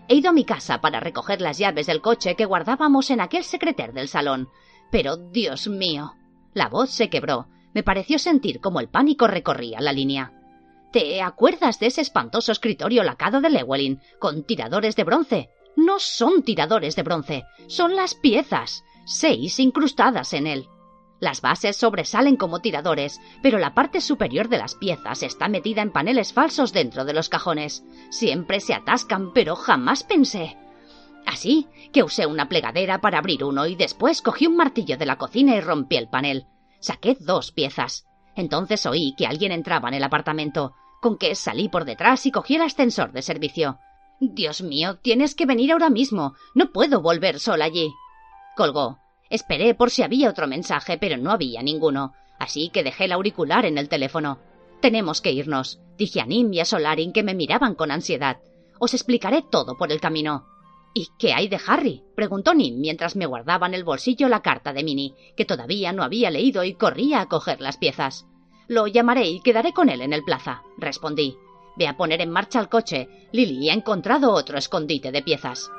He ido a mi casa para recoger las llaves del coche que guardábamos en aquel secreter del salón. Pero, Dios mío. La voz se quebró. Me pareció sentir como el pánico recorría la línea. ¿Te acuerdas de ese espantoso escritorio lacado de Llewellyn, con tiradores de bronce? No son tiradores de bronce, son las piezas, seis incrustadas en él. Las bases sobresalen como tiradores, pero la parte superior de las piezas está metida en paneles falsos dentro de los cajones. Siempre se atascan, pero jamás pensé. Así que usé una plegadera para abrir uno y después cogí un martillo de la cocina y rompí el panel. Saqué dos piezas. Entonces oí que alguien entraba en el apartamento, con que salí por detrás y cogí el ascensor de servicio. Dios mío, tienes que venir ahora mismo. No puedo volver sola allí. Colgó Esperé por si había otro mensaje, pero no había ninguno, así que dejé el auricular en el teléfono. Tenemos que irnos, dije a Nim y a Solarin que me miraban con ansiedad. Os explicaré todo por el camino. ¿Y qué hay de Harry? preguntó Nim mientras me guardaba en el bolsillo la carta de Minnie, que todavía no había leído y corría a coger las piezas. Lo llamaré y quedaré con él en el plaza, respondí. Ve a poner en marcha el coche. Lily ha encontrado otro escondite de piezas.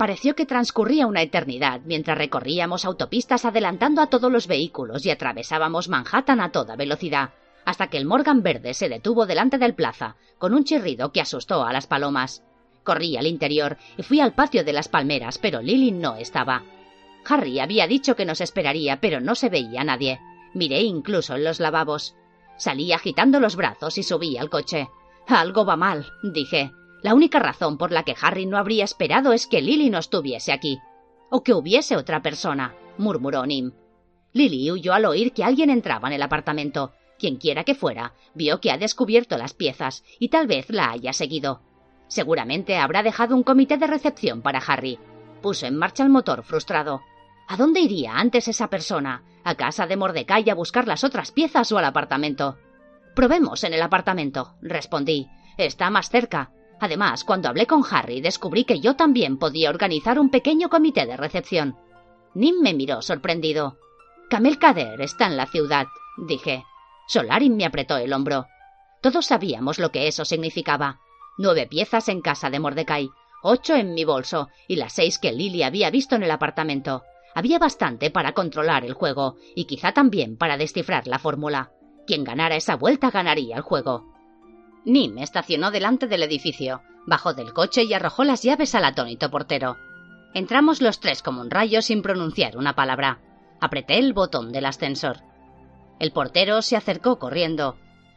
Pareció que transcurría una eternidad mientras recorríamos autopistas adelantando a todos los vehículos y atravesábamos Manhattan a toda velocidad, hasta que el Morgan verde se detuvo delante del plaza, con un chirrido que asustó a las palomas. Corrí al interior y fui al patio de las palmeras, pero Lily no estaba. Harry había dicho que nos esperaría, pero no se veía nadie. Miré incluso en los lavabos. Salí agitando los brazos y subí al coche. Algo va mal, dije. La única razón por la que Harry no habría esperado es que Lily no estuviese aquí. O que hubiese otra persona, murmuró Nim. Lily huyó al oír que alguien entraba en el apartamento. Quienquiera que fuera, vio que ha descubierto las piezas y tal vez la haya seguido. Seguramente habrá dejado un comité de recepción para Harry. Puso en marcha el motor frustrado. ¿A dónde iría antes esa persona? ¿A casa de Mordecai a buscar las otras piezas o al apartamento? Probemos en el apartamento, respondí. Está más cerca. Además, cuando hablé con Harry, descubrí que yo también podía organizar un pequeño comité de recepción. Nim me miró sorprendido. Camel Kader está en la ciudad, dije. Solarin me apretó el hombro. Todos sabíamos lo que eso significaba. Nueve piezas en casa de Mordecai, ocho en mi bolso y las seis que Lily había visto en el apartamento. Había bastante para controlar el juego y quizá también para descifrar la fórmula. Quien ganara esa vuelta ganaría el juego. Nim estacionó delante del edificio, bajó del coche y arrojó las llaves al atónito portero. Entramos los tres como un rayo sin pronunciar una palabra. Apreté el botón del ascensor. El portero se acercó corriendo.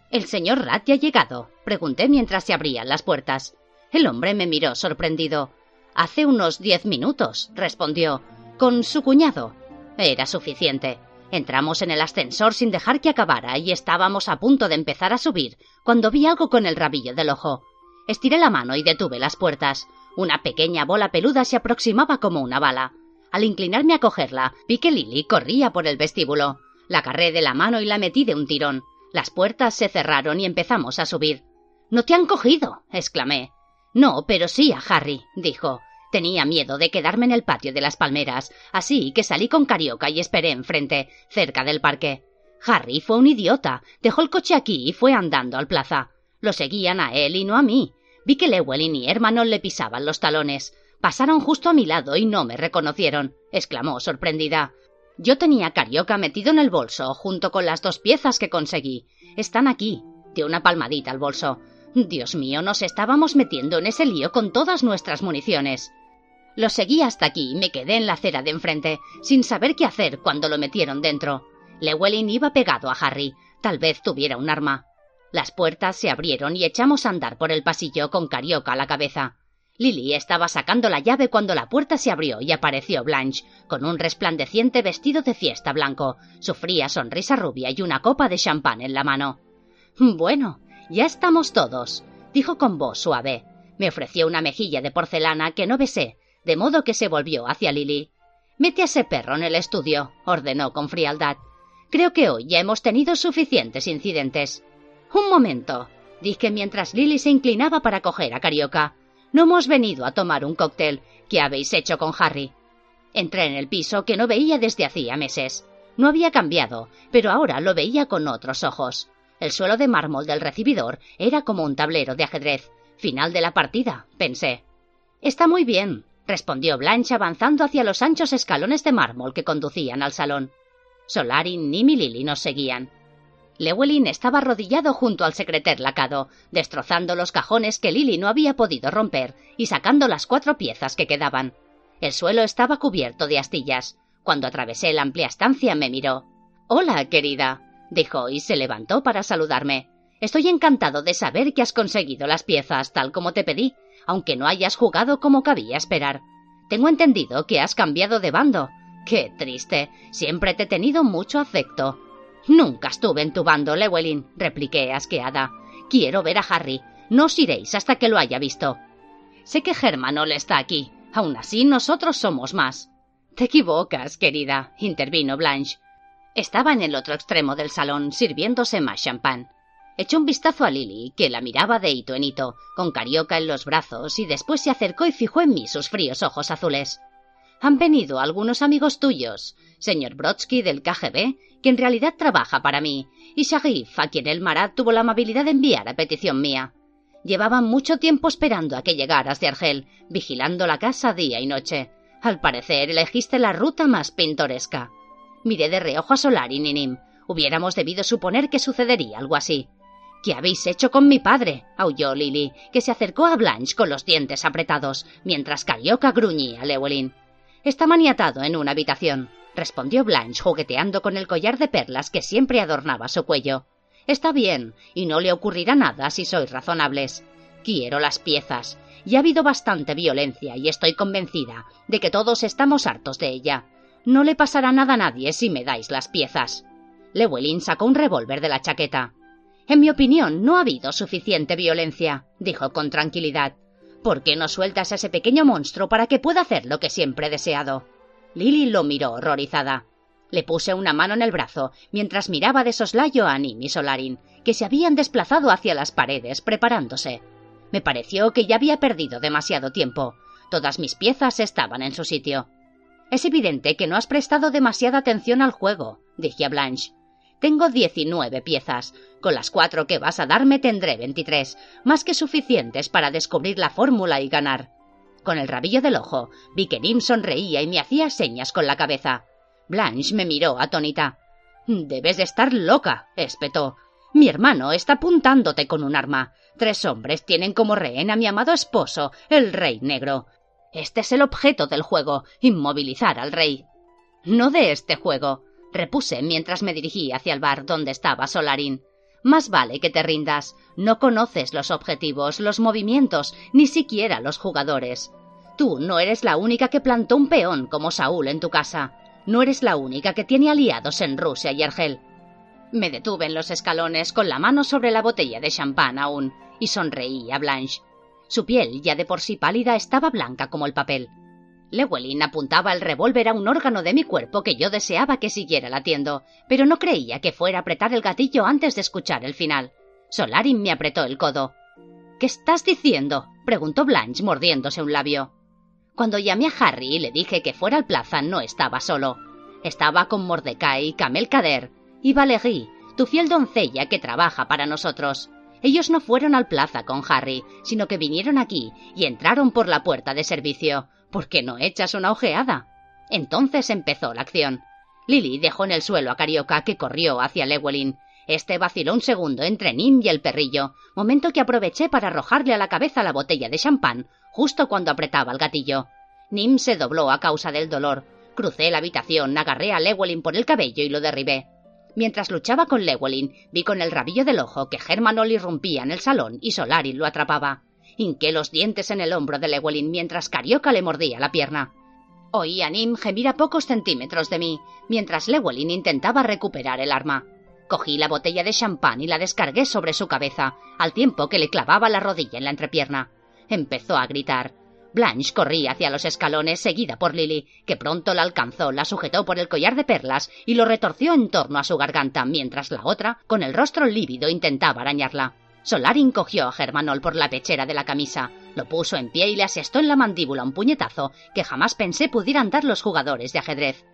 ¿El señor Rat ya ha llegado? pregunté mientras se abrían las puertas. El hombre me miró sorprendido. Hace unos diez minutos, respondió. Con su cuñado. Era suficiente. Entramos en el ascensor sin dejar que acabara y estábamos a punto de empezar a subir cuando vi algo con el rabillo del ojo. Estiré la mano y detuve las puertas. Una pequeña bola peluda se aproximaba como una bala. Al inclinarme a cogerla, vi que Lily corría por el vestíbulo. La agarré de la mano y la metí de un tirón. Las puertas se cerraron y empezamos a subir. No te han cogido, exclamé. No, pero sí a Harry, dijo. Tenía miedo de quedarme en el patio de las palmeras, así que salí con Carioca y esperé enfrente, cerca del parque. Harry fue un idiota. Dejó el coche aquí y fue andando al plaza. Lo seguían a él y no a mí. Vi que Llewellyn y Hermanon le pisaban los talones. Pasaron justo a mi lado y no me reconocieron, exclamó sorprendida. Yo tenía Carioca metido en el bolso, junto con las dos piezas que conseguí. Están aquí. Dio una palmadita al bolso. Dios mío, nos estábamos metiendo en ese lío con todas nuestras municiones. Lo seguí hasta aquí y me quedé en la acera de enfrente, sin saber qué hacer cuando lo metieron dentro. Llewellyn iba pegado a Harry. Tal vez tuviera un arma. Las puertas se abrieron y echamos a andar por el pasillo con Carioca a la cabeza. Lily estaba sacando la llave cuando la puerta se abrió y apareció Blanche, con un resplandeciente vestido de fiesta blanco, su fría sonrisa rubia y una copa de champán en la mano. Bueno, ya estamos todos, dijo con voz suave. Me ofreció una mejilla de porcelana que no besé, de modo que se volvió hacia Lily. Mete a ese perro en el estudio, ordenó con frialdad. Creo que hoy ya hemos tenido suficientes incidentes. Un momento, dije mientras Lily se inclinaba para coger a Carioca. No hemos venido a tomar un cóctel. ¿Qué habéis hecho con Harry? Entré en el piso que no veía desde hacía meses. No había cambiado, pero ahora lo veía con otros ojos. El suelo de mármol del recibidor era como un tablero de ajedrez. Final de la partida, pensé. Está muy bien, respondió Blanche avanzando hacia los anchos escalones de mármol que conducían al salón. Solarin ni Lily nos seguían. Llewellyn estaba arrodillado junto al secreter lacado, destrozando los cajones que Lily no había podido romper y sacando las cuatro piezas que quedaban. El suelo estaba cubierto de astillas. Cuando atravesé la amplia estancia me miró. Hola, querida, dijo y se levantó para saludarme. Estoy encantado de saber que has conseguido las piezas tal como te pedí aunque no hayas jugado como cabía esperar. Tengo entendido que has cambiado de bando. Qué triste. Siempre te he tenido mucho afecto. Nunca estuve en tu bando, Llewellyn, repliqué asqueada. Quiero ver a Harry. No os iréis hasta que lo haya visto. Sé que Germanol está aquí. Aún así, nosotros somos más. Te equivocas, querida, intervino Blanche. Estaba en el otro extremo del salón, sirviéndose más champán. Echó un vistazo a Lily, que la miraba de hito en hito, con Carioca en los brazos, y después se acercó y fijó en mí sus fríos ojos azules. Han venido algunos amigos tuyos, señor Brodsky del KGB, que en realidad trabaja para mí, y Sharif, a quien el Marat tuvo la amabilidad de enviar a petición mía. Llevaban mucho tiempo esperando a que llegaras de Argel, vigilando la casa día y noche. Al parecer elegiste la ruta más pintoresca. Miré de reojo a Solar y Ninim. Hubiéramos debido suponer que sucedería algo así. ¿Qué habéis hecho con mi padre? aulló Lily, que se acercó a Blanche con los dientes apretados, mientras Carioca gruñía a Llewellyn. Está maniatado en una habitación, respondió Blanche jugueteando con el collar de perlas que siempre adornaba su cuello. Está bien, y no le ocurrirá nada si sois razonables. Quiero las piezas. Y ha habido bastante violencia, y estoy convencida de que todos estamos hartos de ella. No le pasará nada a nadie si me dais las piezas. Llewellyn sacó un revólver de la chaqueta. En mi opinión, no ha habido suficiente violencia, dijo con tranquilidad. ¿Por qué no sueltas a ese pequeño monstruo para que pueda hacer lo que siempre he deseado? Lily lo miró horrorizada. Le puse una mano en el brazo mientras miraba de soslayo a Nim y Solarin, que se habían desplazado hacia las paredes preparándose. Me pareció que ya había perdido demasiado tiempo. Todas mis piezas estaban en su sitio. Es evidente que no has prestado demasiada atención al juego, dije a Blanche. Tengo diecinueve piezas. Con las cuatro que vas a darme tendré veintitrés, más que suficientes para descubrir la fórmula y ganar. Con el rabillo del ojo vi que Nim sonreía y me hacía señas con la cabeza. Blanche me miró atónita. Debes de estar loca, espetó. Mi hermano está apuntándote con un arma. Tres hombres tienen como rehén a mi amado esposo, el rey negro. Este es el objeto del juego, inmovilizar al rey. No de este juego, repuse mientras me dirigí hacia el bar donde estaba Solarin. Más vale que te rindas. No conoces los objetivos, los movimientos, ni siquiera los jugadores. Tú no eres la única que plantó un peón como Saúl en tu casa. No eres la única que tiene aliados en Rusia y Argel. Me detuve en los escalones con la mano sobre la botella de champán aún y sonreí a Blanche. Su piel, ya de por sí pálida, estaba blanca como el papel. Llewellyn apuntaba el revólver a un órgano de mi cuerpo que yo deseaba que siguiera latiendo, pero no creía que fuera a apretar el gatillo antes de escuchar el final. Solarin me apretó el codo. ¿Qué estás diciendo? preguntó Blanche mordiéndose un labio. Cuando llamé a Harry y le dije que fuera al plaza no estaba solo. Estaba con Mordecai, Camel Kader y Valerie, tu fiel doncella que trabaja para nosotros. Ellos no fueron al plaza con Harry, sino que vinieron aquí y entraron por la puerta de servicio, ¿Por qué no echas una ojeada? Entonces empezó la acción. Lily dejó en el suelo a Carioca, que corrió hacia Llewellyn. Este vaciló un segundo entre Nim y el perrillo, momento que aproveché para arrojarle a la cabeza la botella de champán, justo cuando apretaba el gatillo. Nim se dobló a causa del dolor. Crucé la habitación, agarré a Llewellyn por el cabello y lo derribé. Mientras luchaba con Llewellyn, vi con el rabillo del ojo que Hermanol irrumpía en el salón y Solarin lo atrapaba. Hinqué los dientes en el hombro de Llewellyn mientras Carioca le mordía la pierna. Oí a Nim gemir a pocos centímetros de mí, mientras Llewellyn intentaba recuperar el arma. Cogí la botella de champán y la descargué sobre su cabeza, al tiempo que le clavaba la rodilla en la entrepierna. Empezó a gritar. Blanche corría hacia los escalones, seguida por Lily, que pronto la alcanzó, la sujetó por el collar de perlas y lo retorció en torno a su garganta, mientras la otra, con el rostro lívido, intentaba arañarla. Solarin cogió a Germanol por la pechera de la camisa, lo puso en pie y le asestó en la mandíbula un puñetazo que jamás pensé pudieran dar los jugadores de ajedrez.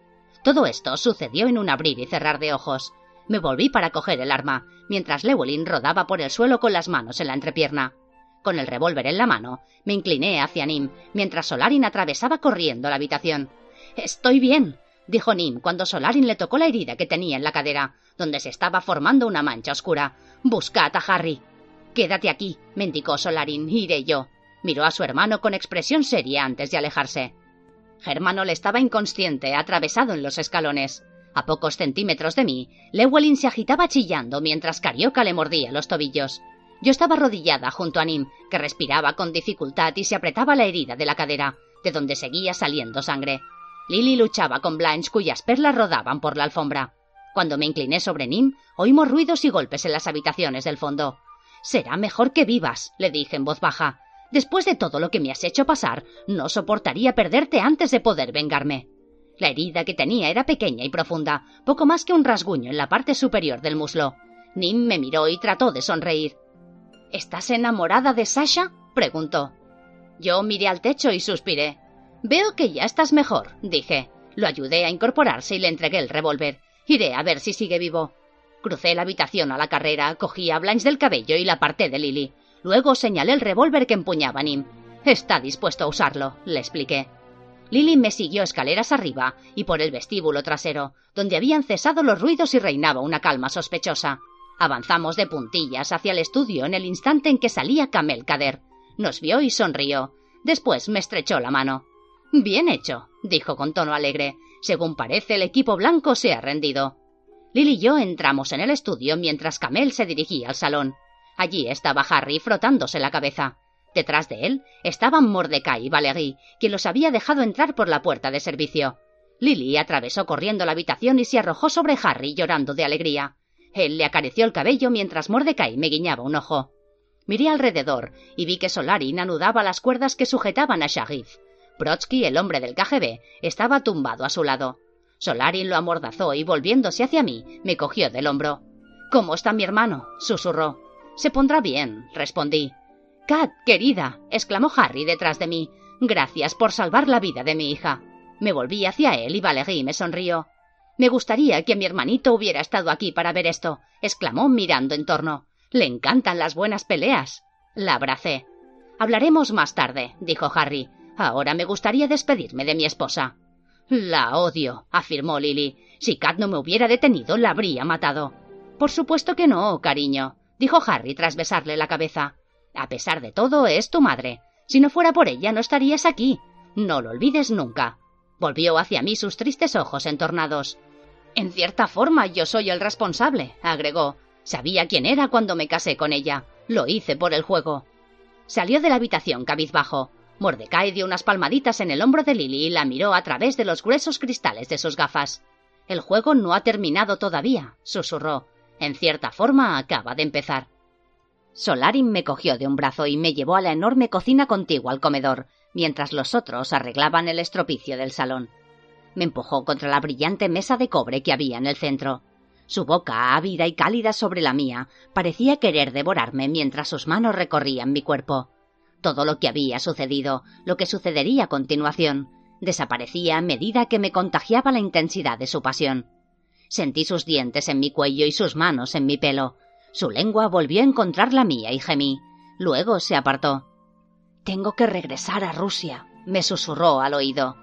Todo esto sucedió en un abrir y cerrar de ojos. Me volví para coger el arma, mientras Llewellyn rodaba por el suelo con las manos en la entrepierna. Con el revólver en la mano, me incliné hacia Nim, mientras Solarin atravesaba corriendo la habitación. Estoy bien, dijo Nim cuando Solarin le tocó la herida que tenía en la cadera, donde se estaba formando una mancha oscura. Buscad a Harry. Quédate aquí, mendicó Solarin, iré yo. Miró a su hermano con expresión seria antes de alejarse. le estaba inconsciente, atravesado en los escalones. A pocos centímetros de mí, Llewellyn se agitaba chillando mientras Carioca le mordía los tobillos. Yo estaba arrodillada junto a Nim, que respiraba con dificultad y se apretaba la herida de la cadera, de donde seguía saliendo sangre. Lily luchaba con Blanche, cuyas perlas rodaban por la alfombra. Cuando me incliné sobre Nim, oímos ruidos y golpes en las habitaciones del fondo. Será mejor que vivas, le dije en voz baja. Después de todo lo que me has hecho pasar, no soportaría perderte antes de poder vengarme. La herida que tenía era pequeña y profunda, poco más que un rasguño en la parte superior del muslo. Nim me miró y trató de sonreír. ¿Estás enamorada de Sasha? preguntó. Yo miré al techo y suspiré. Veo que ya estás mejor, dije. Lo ayudé a incorporarse y le entregué el revólver. Iré a ver si sigue vivo. Crucé la habitación a la carrera, cogí a Blanche del cabello y la aparté de Lily. Luego señalé el revólver que empuñaba Nim. Está dispuesto a usarlo, le expliqué. Lily me siguió escaleras arriba y por el vestíbulo trasero, donde habían cesado los ruidos y reinaba una calma sospechosa. Avanzamos de puntillas hacia el estudio en el instante en que salía Camel Cader. Nos vio y sonrió. Después me estrechó la mano. Bien hecho, dijo con tono alegre. Según parece, el equipo blanco se ha rendido. Lily y yo entramos en el estudio mientras Camel se dirigía al salón. Allí estaba Harry frotándose la cabeza. Detrás de él estaban Mordecai y Valerie, quien los había dejado entrar por la puerta de servicio. Lily atravesó corriendo la habitación y se arrojó sobre Harry llorando de alegría. Él le acarició el cabello mientras Mordecai me guiñaba un ojo. Miré alrededor y vi que Solarin anudaba las cuerdas que sujetaban a Sharif. Brodsky, el hombre del KGB, estaba tumbado a su lado. Solarin lo amordazó y volviéndose hacia mí, me cogió del hombro. ¿Cómo está mi hermano? susurró. Se pondrá bien, respondí. Kat, querida, exclamó Harry detrás de mí. Gracias por salvar la vida de mi hija. Me volví hacia él y Valerie me sonrió. Me gustaría que mi hermanito hubiera estado aquí para ver esto, exclamó mirando en torno. Le encantan las buenas peleas. La abracé. Hablaremos más tarde, dijo Harry. Ahora me gustaría despedirme de mi esposa. La odio, afirmó Lily. Si Kat no me hubiera detenido, la habría matado. Por supuesto que no, cariño, dijo Harry tras besarle la cabeza. A pesar de todo, es tu madre. Si no fuera por ella, no estarías aquí. No lo olvides nunca. Volvió hacia mí sus tristes ojos entornados. En cierta forma yo soy el responsable, agregó. Sabía quién era cuando me casé con ella. Lo hice por el juego. Salió de la habitación cabizbajo. Mordecai dio unas palmaditas en el hombro de Lily y la miró a través de los gruesos cristales de sus gafas. El juego no ha terminado todavía, susurró. En cierta forma acaba de empezar. Solarin me cogió de un brazo y me llevó a la enorme cocina contigua al comedor, mientras los otros arreglaban el estropicio del salón. Me empujó contra la brillante mesa de cobre que había en el centro. Su boca, ávida y cálida sobre la mía, parecía querer devorarme mientras sus manos recorrían mi cuerpo. Todo lo que había sucedido, lo que sucedería a continuación, desaparecía a medida que me contagiaba la intensidad de su pasión. Sentí sus dientes en mi cuello y sus manos en mi pelo. Su lengua volvió a encontrar la mía y gemí. Luego se apartó. Tengo que regresar a Rusia, me susurró al oído.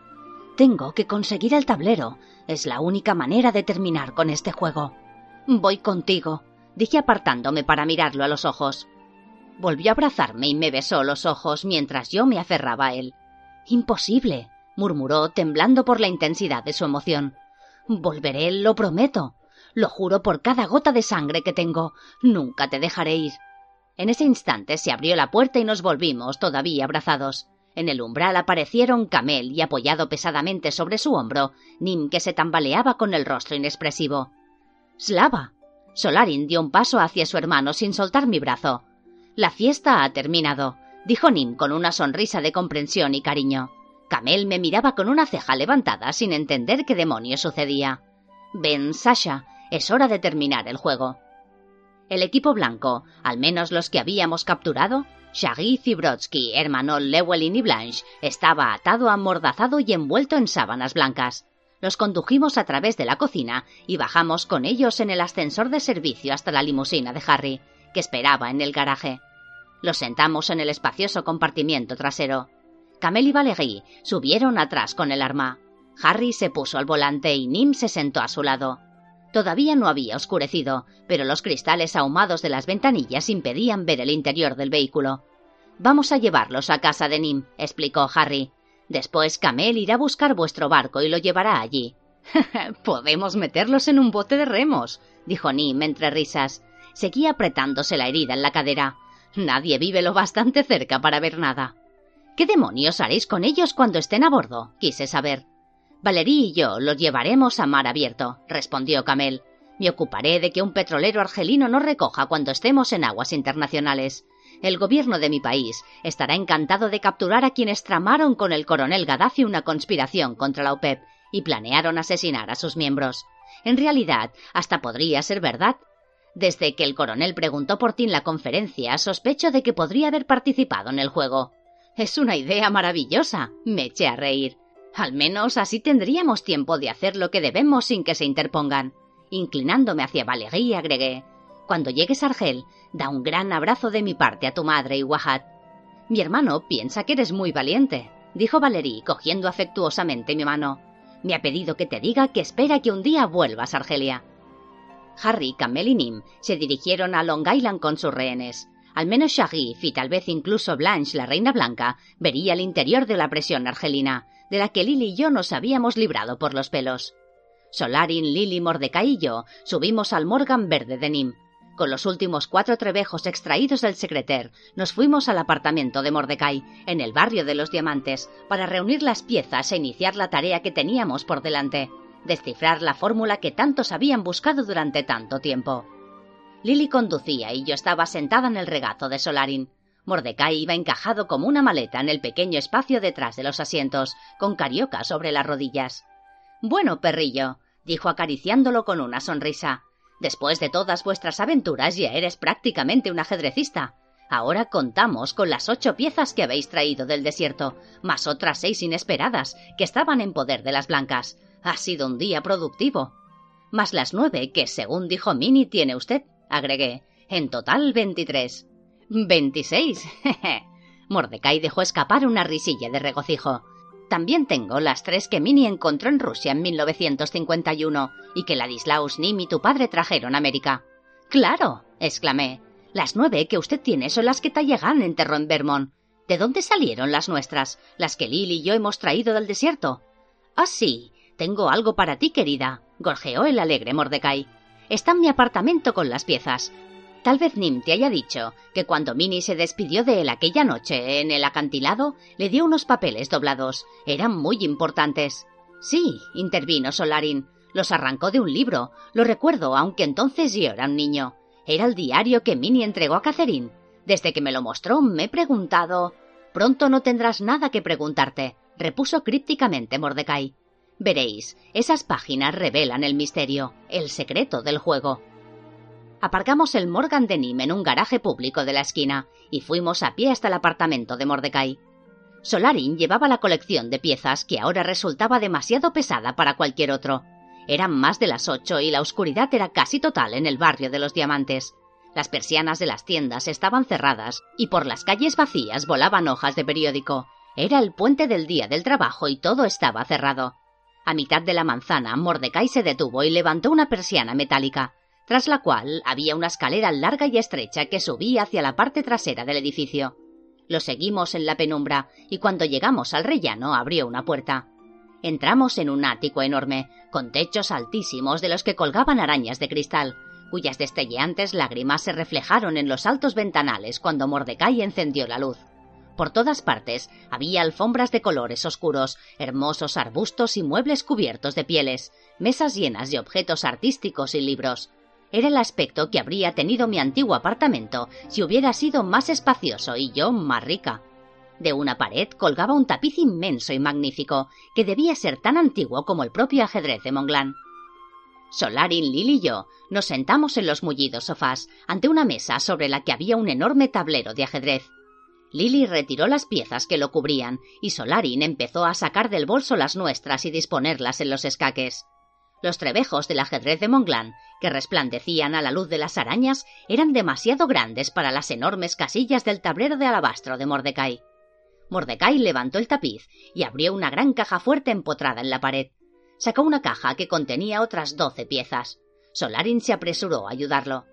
Tengo que conseguir el tablero. Es la única manera de terminar con este juego. Voy contigo, dije apartándome para mirarlo a los ojos. Volvió a abrazarme y me besó los ojos mientras yo me aferraba a él. Imposible, murmuró, temblando por la intensidad de su emoción. Volveré, lo prometo. Lo juro por cada gota de sangre que tengo. Nunca te dejaré ir. En ese instante se abrió la puerta y nos volvimos, todavía abrazados. En el umbral aparecieron Camel y apoyado pesadamente sobre su hombro, Nim que se tambaleaba con el rostro inexpresivo. Slava. Solarin dio un paso hacia su hermano sin soltar mi brazo. La fiesta ha terminado, dijo Nim con una sonrisa de comprensión y cariño. Camel me miraba con una ceja levantada sin entender qué demonios sucedía. Ven, Sasha, es hora de terminar el juego. El equipo blanco, al menos los que habíamos capturado, Shaggy, Brodsky, hermano Llewellyn y Blanche, estaba atado, amordazado y envuelto en sábanas blancas. Los condujimos a través de la cocina y bajamos con ellos en el ascensor de servicio hasta la limusina de Harry, que esperaba en el garaje. Los sentamos en el espacioso compartimiento trasero. Camel y Valérie subieron atrás con el arma. Harry se puso al volante y Nim se sentó a su lado. Todavía no había oscurecido, pero los cristales ahumados de las ventanillas impedían ver el interior del vehículo. Vamos a llevarlos a casa de Nim, explicó Harry. Después Camel irá a buscar vuestro barco y lo llevará allí. Podemos meterlos en un bote de remos, dijo Nim entre risas. Seguía apretándose la herida en la cadera. Nadie vive lo bastante cerca para ver nada. ¿Qué demonios haréis con ellos cuando estén a bordo? quise saber. Valerí y yo los llevaremos a mar abierto, respondió Camel. Me ocuparé de que un petrolero argelino nos recoja cuando estemos en aguas internacionales. El gobierno de mi país estará encantado de capturar a quienes tramaron con el coronel Gaddafi una conspiración contra la OPEP y planearon asesinar a sus miembros. En realidad, hasta podría ser verdad, desde que el coronel preguntó por ti en la conferencia, sospecho de que podría haber participado en el juego. Es una idea maravillosa. Me eché a reír. Al menos así tendríamos tiempo de hacer lo que debemos sin que se interpongan. Inclinándome hacia Valerie, agregué. Cuando llegues a Argel, da un gran abrazo de mi parte a tu madre y Wahat. Mi hermano piensa que eres muy valiente, dijo Valerie, cogiendo afectuosamente mi mano. Me ha pedido que te diga que espera que un día vuelvas a Argelia. Harry, Camel y Nim se dirigieron a Long Island con sus rehenes. Al menos Sharif y tal vez incluso Blanche, la reina blanca, vería el interior de la presión argelina, de la que Lily y yo nos habíamos librado por los pelos. Solarin, Lily, Mordecai y yo subimos al Morgan verde de Nim. Con los últimos cuatro trebejos extraídos del secreter, nos fuimos al apartamento de Mordecai, en el barrio de los diamantes, para reunir las piezas e iniciar la tarea que teníamos por delante descifrar la fórmula que tantos habían buscado durante tanto tiempo. Lily conducía y yo estaba sentada en el regazo de Solarin. Mordecai iba encajado como una maleta en el pequeño espacio detrás de los asientos, con carioca sobre las rodillas. Bueno, perrillo, dijo acariciándolo con una sonrisa. Después de todas vuestras aventuras ya eres prácticamente un ajedrecista. Ahora contamos con las ocho piezas que habéis traído del desierto, más otras seis inesperadas que estaban en poder de las blancas. Ha sido un día productivo. Más las nueve que, según dijo Minnie, tiene usted, agregué. En total veintitrés. Veintiséis. Mordecai dejó escapar una risilla de regocijo. También tengo las tres que Minnie encontró en Rusia en 1951 y que Ladislaus Nim y tu padre trajeron a América. Claro, exclamé. Las nueve que usted tiene son las que Talleyrand enterró en Vermont. ¿De dónde salieron las nuestras, las que Lily y yo hemos traído del desierto? Ah, sí, tengo algo para ti, querida, gorjeó el alegre Mordecai. Está en mi apartamento con las piezas. Tal vez Nim te haya dicho que cuando Minnie se despidió de él aquella noche en el acantilado, le dio unos papeles doblados. Eran muy importantes. Sí, intervino Solarin. Los arrancó de un libro. Lo recuerdo, aunque entonces yo era un niño. Era el diario que Minnie entregó a Catherine. Desde que me lo mostró me he preguntado. Pronto no tendrás nada que preguntarte, repuso crípticamente Mordecai. Veréis, esas páginas revelan el misterio, el secreto del juego. Aparcamos el Morgan de Nim en un garaje público de la esquina y fuimos a pie hasta el apartamento de Mordecai. Solarin llevaba la colección de piezas que ahora resultaba demasiado pesada para cualquier otro. Eran más de las ocho y la oscuridad era casi total en el barrio de los diamantes. Las persianas de las tiendas estaban cerradas y por las calles vacías volaban hojas de periódico. Era el puente del día del trabajo y todo estaba cerrado. A mitad de la manzana, Mordecai se detuvo y levantó una persiana metálica, tras la cual había una escalera larga y estrecha que subía hacia la parte trasera del edificio. Lo seguimos en la penumbra y cuando llegamos al rellano abrió una puerta. Entramos en un ático enorme, con techos altísimos de los que colgaban arañas de cristal, cuyas destelleantes lágrimas se reflejaron en los altos ventanales cuando Mordecai encendió la luz. Por todas partes había alfombras de colores oscuros, hermosos arbustos y muebles cubiertos de pieles, mesas llenas de objetos artísticos y libros. Era el aspecto que habría tenido mi antiguo apartamento si hubiera sido más espacioso y yo más rica. De una pared colgaba un tapiz inmenso y magnífico, que debía ser tan antiguo como el propio ajedrez de Monglan. Solarin, Lily y yo nos sentamos en los mullidos sofás ante una mesa sobre la que había un enorme tablero de ajedrez. Lily retiró las piezas que lo cubrían y Solarin empezó a sacar del bolso las nuestras y disponerlas en los escaques. Los trebejos del ajedrez de Monglan, que resplandecían a la luz de las arañas, eran demasiado grandes para las enormes casillas del tablero de alabastro de Mordecai. Mordecai levantó el tapiz y abrió una gran caja fuerte empotrada en la pared. Sacó una caja que contenía otras doce piezas. Solarin se apresuró a ayudarlo.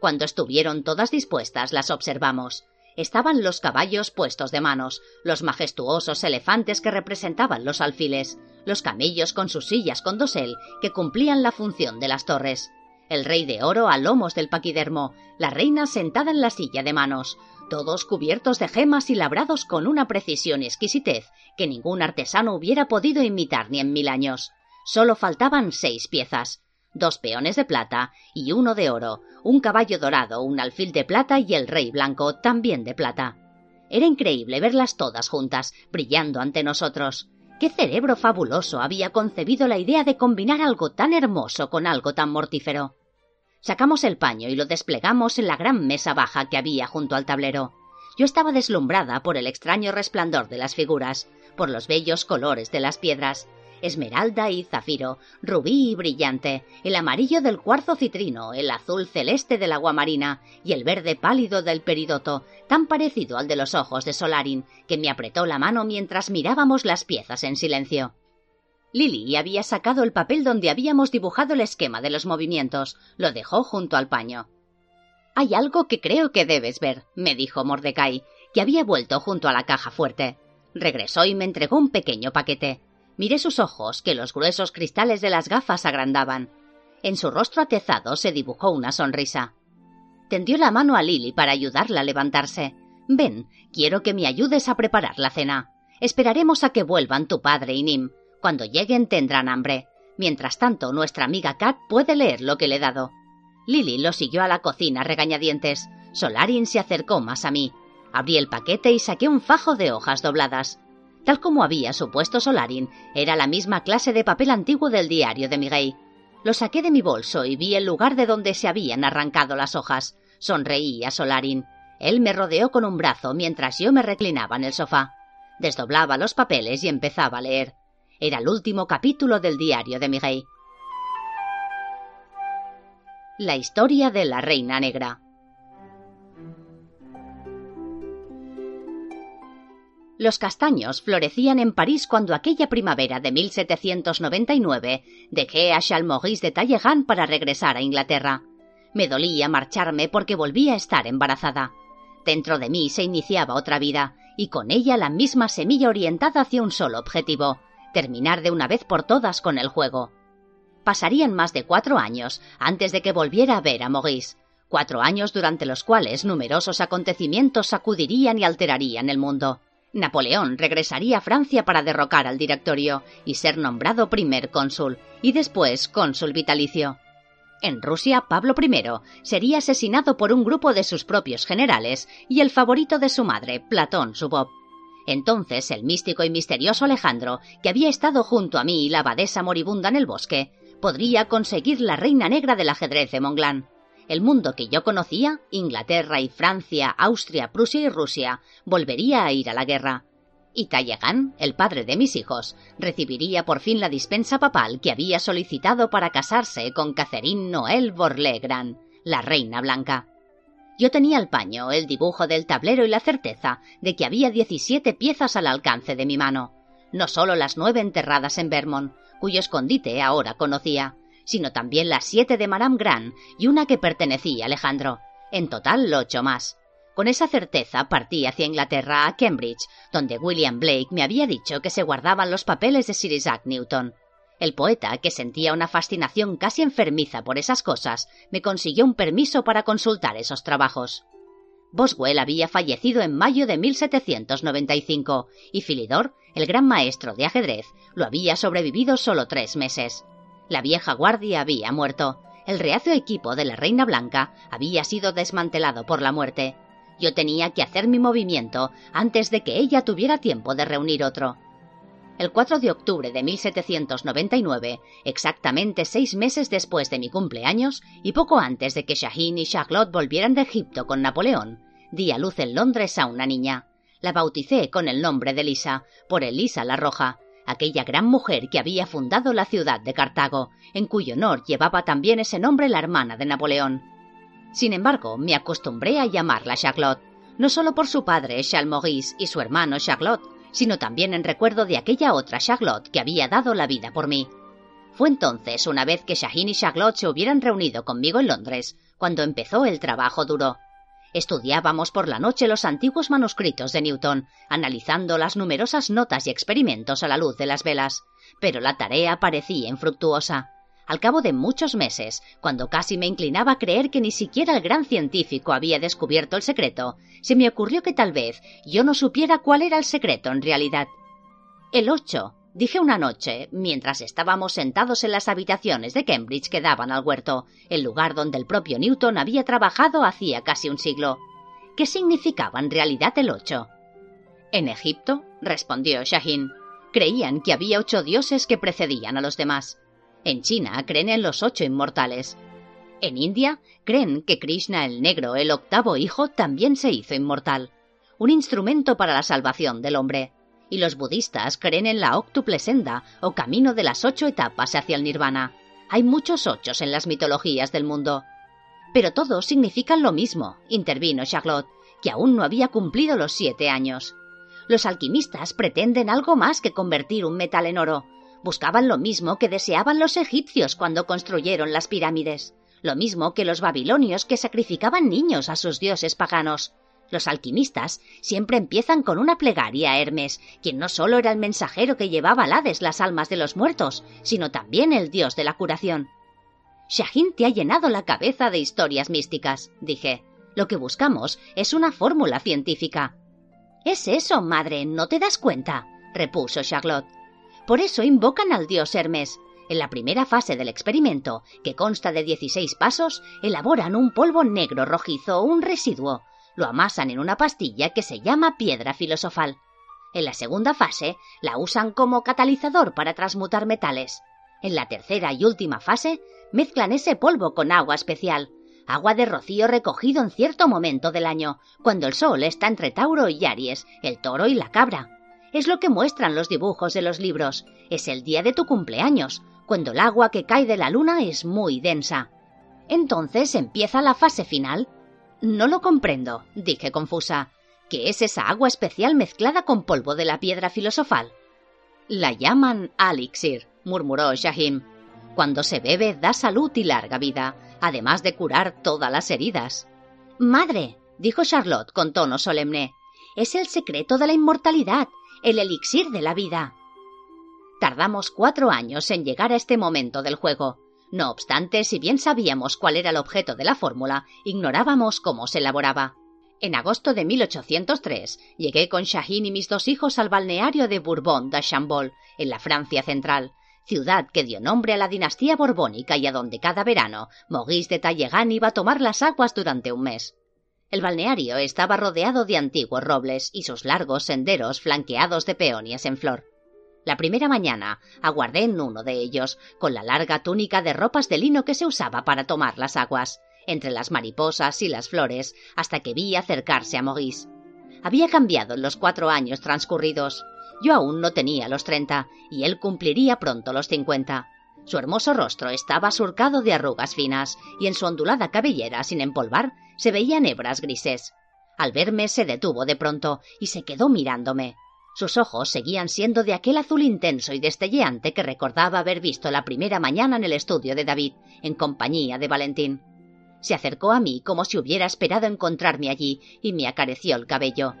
Cuando estuvieron todas dispuestas, las observamos. Estaban los caballos puestos de manos, los majestuosos elefantes que representaban los alfiles, los camellos con sus sillas con dosel que cumplían la función de las torres, el rey de oro a lomos del paquidermo, la reina sentada en la silla de manos, todos cubiertos de gemas y labrados con una precisión y exquisitez que ningún artesano hubiera podido imitar ni en mil años. Solo faltaban seis piezas, dos peones de plata y uno de oro, un caballo dorado, un alfil de plata y el rey blanco también de plata. Era increíble verlas todas juntas, brillando ante nosotros. ¿Qué cerebro fabuloso había concebido la idea de combinar algo tan hermoso con algo tan mortífero? Sacamos el paño y lo desplegamos en la gran mesa baja que había junto al tablero. Yo estaba deslumbrada por el extraño resplandor de las figuras, por los bellos colores de las piedras, esmeralda y zafiro, rubí y brillante, el amarillo del cuarzo citrino, el azul celeste del agua marina y el verde pálido del peridoto, tan parecido al de los ojos de Solarin, que me apretó la mano mientras mirábamos las piezas en silencio. Lily había sacado el papel donde habíamos dibujado el esquema de los movimientos. Lo dejó junto al paño. Hay algo que creo que debes ver, me dijo Mordecai, que había vuelto junto a la caja fuerte. Regresó y me entregó un pequeño paquete. Miré sus ojos, que los gruesos cristales de las gafas agrandaban. En su rostro atezado se dibujó una sonrisa. Tendió la mano a Lily para ayudarla a levantarse. Ven, quiero que me ayudes a preparar la cena. Esperaremos a que vuelvan tu padre y Nim. Cuando lleguen tendrán hambre. Mientras tanto, nuestra amiga Kat puede leer lo que le he dado. Lily lo siguió a la cocina regañadientes. Solarin se acercó más a mí. Abrí el paquete y saqué un fajo de hojas dobladas. Tal como había supuesto Solarin, era la misma clase de papel antiguo del diario de Miguel. Lo saqué de mi bolso y vi el lugar de donde se habían arrancado las hojas. Sonreí a Solarin. Él me rodeó con un brazo mientras yo me reclinaba en el sofá. Desdoblaba los papeles y empezaba a leer. Era el último capítulo del diario de Miguel. La historia de la Reina Negra. Los castaños florecían en París cuando aquella primavera de 1799 dejé a Chalmaurice de Talleyrand para regresar a Inglaterra. Me dolía marcharme porque volvía a estar embarazada. Dentro de mí se iniciaba otra vida, y con ella la misma semilla orientada hacia un solo objetivo, terminar de una vez por todas con el juego. Pasarían más de cuatro años antes de que volviera a ver a Maurice, cuatro años durante los cuales numerosos acontecimientos sacudirían y alterarían el mundo. Napoleón regresaría a Francia para derrocar al directorio y ser nombrado primer cónsul, y después cónsul vitalicio. En Rusia, Pablo I sería asesinado por un grupo de sus propios generales y el favorito de su madre, Platón Subov. Entonces el místico y misterioso Alejandro, que había estado junto a mí y la abadesa moribunda en el bosque, podría conseguir la reina negra del ajedrez de Monglán. El mundo que yo conocía, Inglaterra y Francia, Austria, Prusia y Rusia, volvería a ir a la guerra y Talleyrand, el padre de mis hijos, recibiría por fin la dispensa papal que había solicitado para casarse con Catherine Noël Borlegran, la reina blanca. Yo tenía el paño, el dibujo del tablero y la certeza de que había diecisiete piezas al alcance de mi mano. No solo las nueve enterradas en Vermont, cuyo escondite ahora conocía, sino también las siete de Madame Grant y una que pertenecía a Alejandro. En total, ocho más. Con esa certeza partí hacia Inglaterra a Cambridge, donde William Blake me había dicho que se guardaban los papeles de Sir Isaac Newton. El poeta, que sentía una fascinación casi enfermiza por esas cosas, me consiguió un permiso para consultar esos trabajos. Boswell había fallecido en mayo de 1795 y Philidor, el gran maestro de ajedrez, lo había sobrevivido solo tres meses. La vieja guardia había muerto. El reacio equipo de la Reina Blanca había sido desmantelado por la muerte yo tenía que hacer mi movimiento antes de que ella tuviera tiempo de reunir otro. El 4 de octubre de 1799, exactamente seis meses después de mi cumpleaños y poco antes de que Shahin y Charlotte volvieran de Egipto con Napoleón, di a luz en Londres a una niña. La bauticé con el nombre de Lisa, por Elisa la Roja, aquella gran mujer que había fundado la ciudad de Cartago, en cuyo honor llevaba también ese nombre la hermana de Napoleón. Sin embargo, me acostumbré a llamarla Charlotte, no solo por su padre Charles Maurice y su hermano Charlotte, sino también en recuerdo de aquella otra Charlotte que había dado la vida por mí. Fue entonces, una vez que Shahin y Charlotte se hubieran reunido conmigo en Londres, cuando empezó el trabajo duro. Estudiábamos por la noche los antiguos manuscritos de Newton, analizando las numerosas notas y experimentos a la luz de las velas, pero la tarea parecía infructuosa. Al cabo de muchos meses, cuando casi me inclinaba a creer que ni siquiera el gran científico había descubierto el secreto, se me ocurrió que tal vez yo no supiera cuál era el secreto en realidad. El 8, dije una noche, mientras estábamos sentados en las habitaciones de Cambridge que daban al huerto, el lugar donde el propio Newton había trabajado hacía casi un siglo. ¿Qué significaba en realidad el 8? En Egipto, respondió Shahin, creían que había ocho dioses que precedían a los demás. En China creen en los ocho inmortales. En India creen que Krishna el Negro, el octavo hijo, también se hizo inmortal, un instrumento para la salvación del hombre. Y los budistas creen en la octuple senda, o camino de las ocho etapas hacia el nirvana. Hay muchos ochos en las mitologías del mundo. Pero todos significan lo mismo, intervino Charlotte, que aún no había cumplido los siete años. Los alquimistas pretenden algo más que convertir un metal en oro, Buscaban lo mismo que deseaban los egipcios cuando construyeron las pirámides, lo mismo que los babilonios que sacrificaban niños a sus dioses paganos. Los alquimistas siempre empiezan con una plegaria a Hermes, quien no solo era el mensajero que llevaba al Hades las almas de los muertos, sino también el dios de la curación. Shahin te ha llenado la cabeza de historias místicas, dije. Lo que buscamos es una fórmula científica. Es eso, madre, ¿no te das cuenta? repuso Charlotte. Por eso invocan al dios Hermes. En la primera fase del experimento, que consta de 16 pasos, elaboran un polvo negro rojizo un residuo. Lo amasan en una pastilla que se llama piedra filosofal. En la segunda fase, la usan como catalizador para transmutar metales. En la tercera y última fase, mezclan ese polvo con agua especial, agua de rocío recogido en cierto momento del año, cuando el sol está entre Tauro y Aries, el toro y la cabra. Es lo que muestran los dibujos de los libros. Es el día de tu cumpleaños, cuando el agua que cae de la luna es muy densa. Entonces empieza la fase final. No lo comprendo, dije confusa. ¿Qué es esa agua especial mezclada con polvo de la piedra filosofal? La llaman elixir, murmuró Shahim. Cuando se bebe da salud y larga vida, además de curar todas las heridas. Madre, dijo Charlotte con tono solemne, Es el secreto de la inmortalidad, el elixir de la vida. Tardamos cuatro años en llegar a este momento del juego. No obstante, si bien sabíamos cuál era el objeto de la fórmula, ignorábamos cómo se elaboraba. En agosto de 1803 llegué con Shahin y mis dos hijos al balneario de Bourbon de Chambol, en la Francia central, ciudad que dio nombre a la dinastía borbónica y a donde cada verano Maurice de Talleyrand iba a tomar las aguas durante un mes. El balneario estaba rodeado de antiguos robles y sus largos senderos flanqueados de peonias en flor. La primera mañana aguardé en uno de ellos, con la larga túnica de ropas de lino que se usaba para tomar las aguas, entre las mariposas y las flores, hasta que vi acercarse a Maurice. Había cambiado en los cuatro años transcurridos. Yo aún no tenía los treinta, y él cumpliría pronto los cincuenta. Su hermoso rostro estaba surcado de arrugas finas, y en su ondulada cabellera sin empolvar se veían hebras grises. Al verme se detuvo de pronto y se quedó mirándome. Sus ojos seguían siendo de aquel azul intenso y destelleante que recordaba haber visto la primera mañana en el estudio de David, en compañía de Valentín. Se acercó a mí como si hubiera esperado encontrarme allí y me acarició el cabello.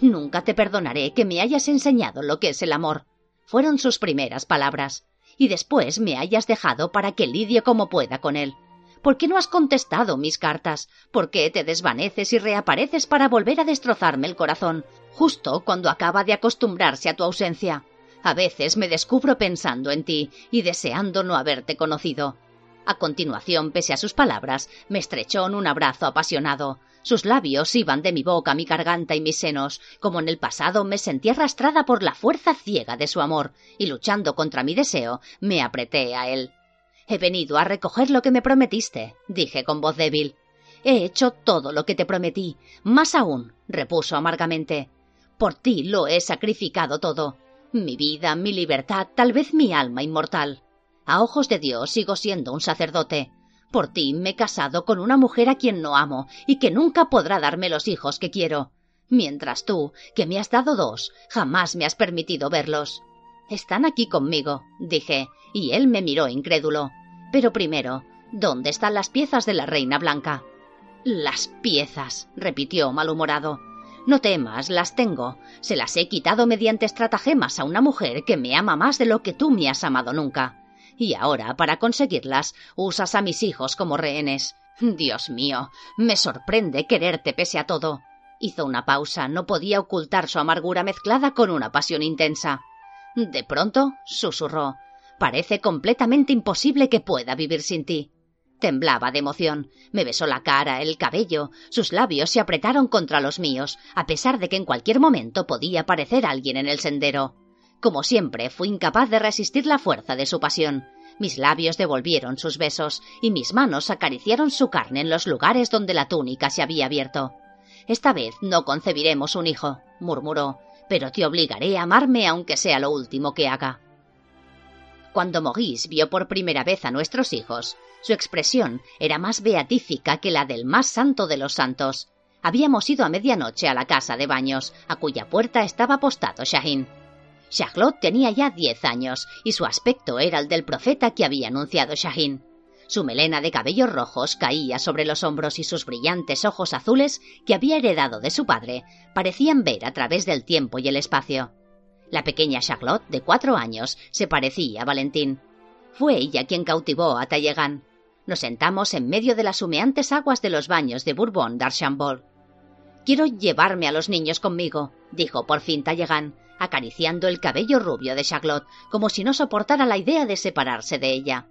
Nunca te perdonaré que me hayas enseñado lo que es el amor. Fueron sus primeras palabras y después me hayas dejado para que lidie como pueda con él. ¿Por qué no has contestado mis cartas? ¿Por qué te desvaneces y reapareces para volver a destrozarme el corazón, justo cuando acaba de acostumbrarse a tu ausencia? A veces me descubro pensando en ti y deseando no haberte conocido. A continuación, pese a sus palabras, me estrechó en un abrazo apasionado. Sus labios iban de mi boca mi garganta y mis senos, como en el pasado me sentí arrastrada por la fuerza ciega de su amor, y luchando contra mi deseo, me apreté a él. He venido a recoger lo que me prometiste, dije con voz débil. He hecho todo lo que te prometí, más aún, repuso amargamente. Por ti lo he sacrificado todo. Mi vida, mi libertad, tal vez mi alma inmortal. A ojos de Dios sigo siendo un sacerdote. Por ti me he casado con una mujer a quien no amo y que nunca podrá darme los hijos que quiero. Mientras tú, que me has dado dos, jamás me has permitido verlos. Están aquí conmigo, dije, y él me miró incrédulo. Pero primero, ¿dónde están las piezas de la reina blanca? Las piezas, repitió malhumorado. No temas, las tengo. Se las he quitado mediante estratagemas a una mujer que me ama más de lo que tú me has amado nunca y ahora, para conseguirlas, usas a mis hijos como rehenes. Dios mío, me sorprende quererte pese a todo. Hizo una pausa, no podía ocultar su amargura mezclada con una pasión intensa. De pronto, susurró, parece completamente imposible que pueda vivir sin ti. Temblaba de emoción. Me besó la cara, el cabello. Sus labios se apretaron contra los míos, a pesar de que en cualquier momento podía aparecer alguien en el sendero. Como siempre, fui incapaz de resistir la fuerza de su pasión. Mis labios devolvieron sus besos y mis manos acariciaron su carne en los lugares donde la túnica se había abierto. Esta vez no concebiremos un hijo, murmuró, pero te obligaré a amarme aunque sea lo último que haga. Cuando Maurice vio por primera vez a nuestros hijos, su expresión era más beatífica que la del más santo de los santos. Habíamos ido a medianoche a la casa de baños, a cuya puerta estaba apostado Shahin. Charlotte tenía ya diez años y su aspecto era el del profeta que había anunciado Shahin. Su melena de cabellos rojos caía sobre los hombros y sus brillantes ojos azules, que había heredado de su padre, parecían ver a través del tiempo y el espacio. La pequeña Charlotte, de cuatro años, se parecía a Valentín. Fue ella quien cautivó a Talleyrand. Nos sentamos en medio de las humeantes aguas de los baños de Bourbon d'Archambault. Quiero llevarme a los niños conmigo, dijo por fin Talleyrand, acariciando el cabello rubio de Charlotte, como si no soportara la idea de separarse de ella.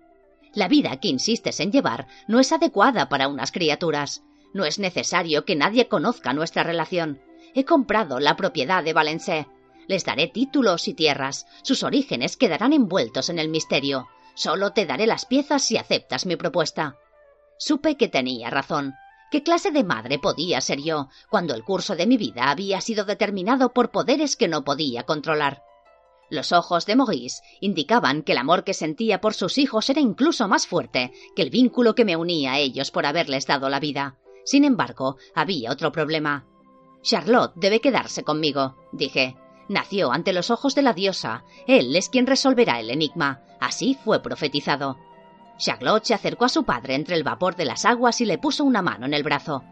La vida que insistes en llevar no es adecuada para unas criaturas. No es necesario que nadie conozca nuestra relación. He comprado la propiedad de Valencé. Les daré títulos y tierras. Sus orígenes quedarán envueltos en el misterio. Solo te daré las piezas si aceptas mi propuesta. Supe que tenía razón. ¿Qué clase de madre podía ser yo cuando el curso de mi vida había sido determinado por poderes que no podía controlar? Los ojos de Maurice indicaban que el amor que sentía por sus hijos era incluso más fuerte que el vínculo que me unía a ellos por haberles dado la vida. Sin embargo, había otro problema. Charlotte debe quedarse conmigo, dije. Nació ante los ojos de la diosa. Él es quien resolverá el enigma. Así fue profetizado. Charlotte se acercó a su padre entre el vapor de las aguas y le puso una mano en el brazo.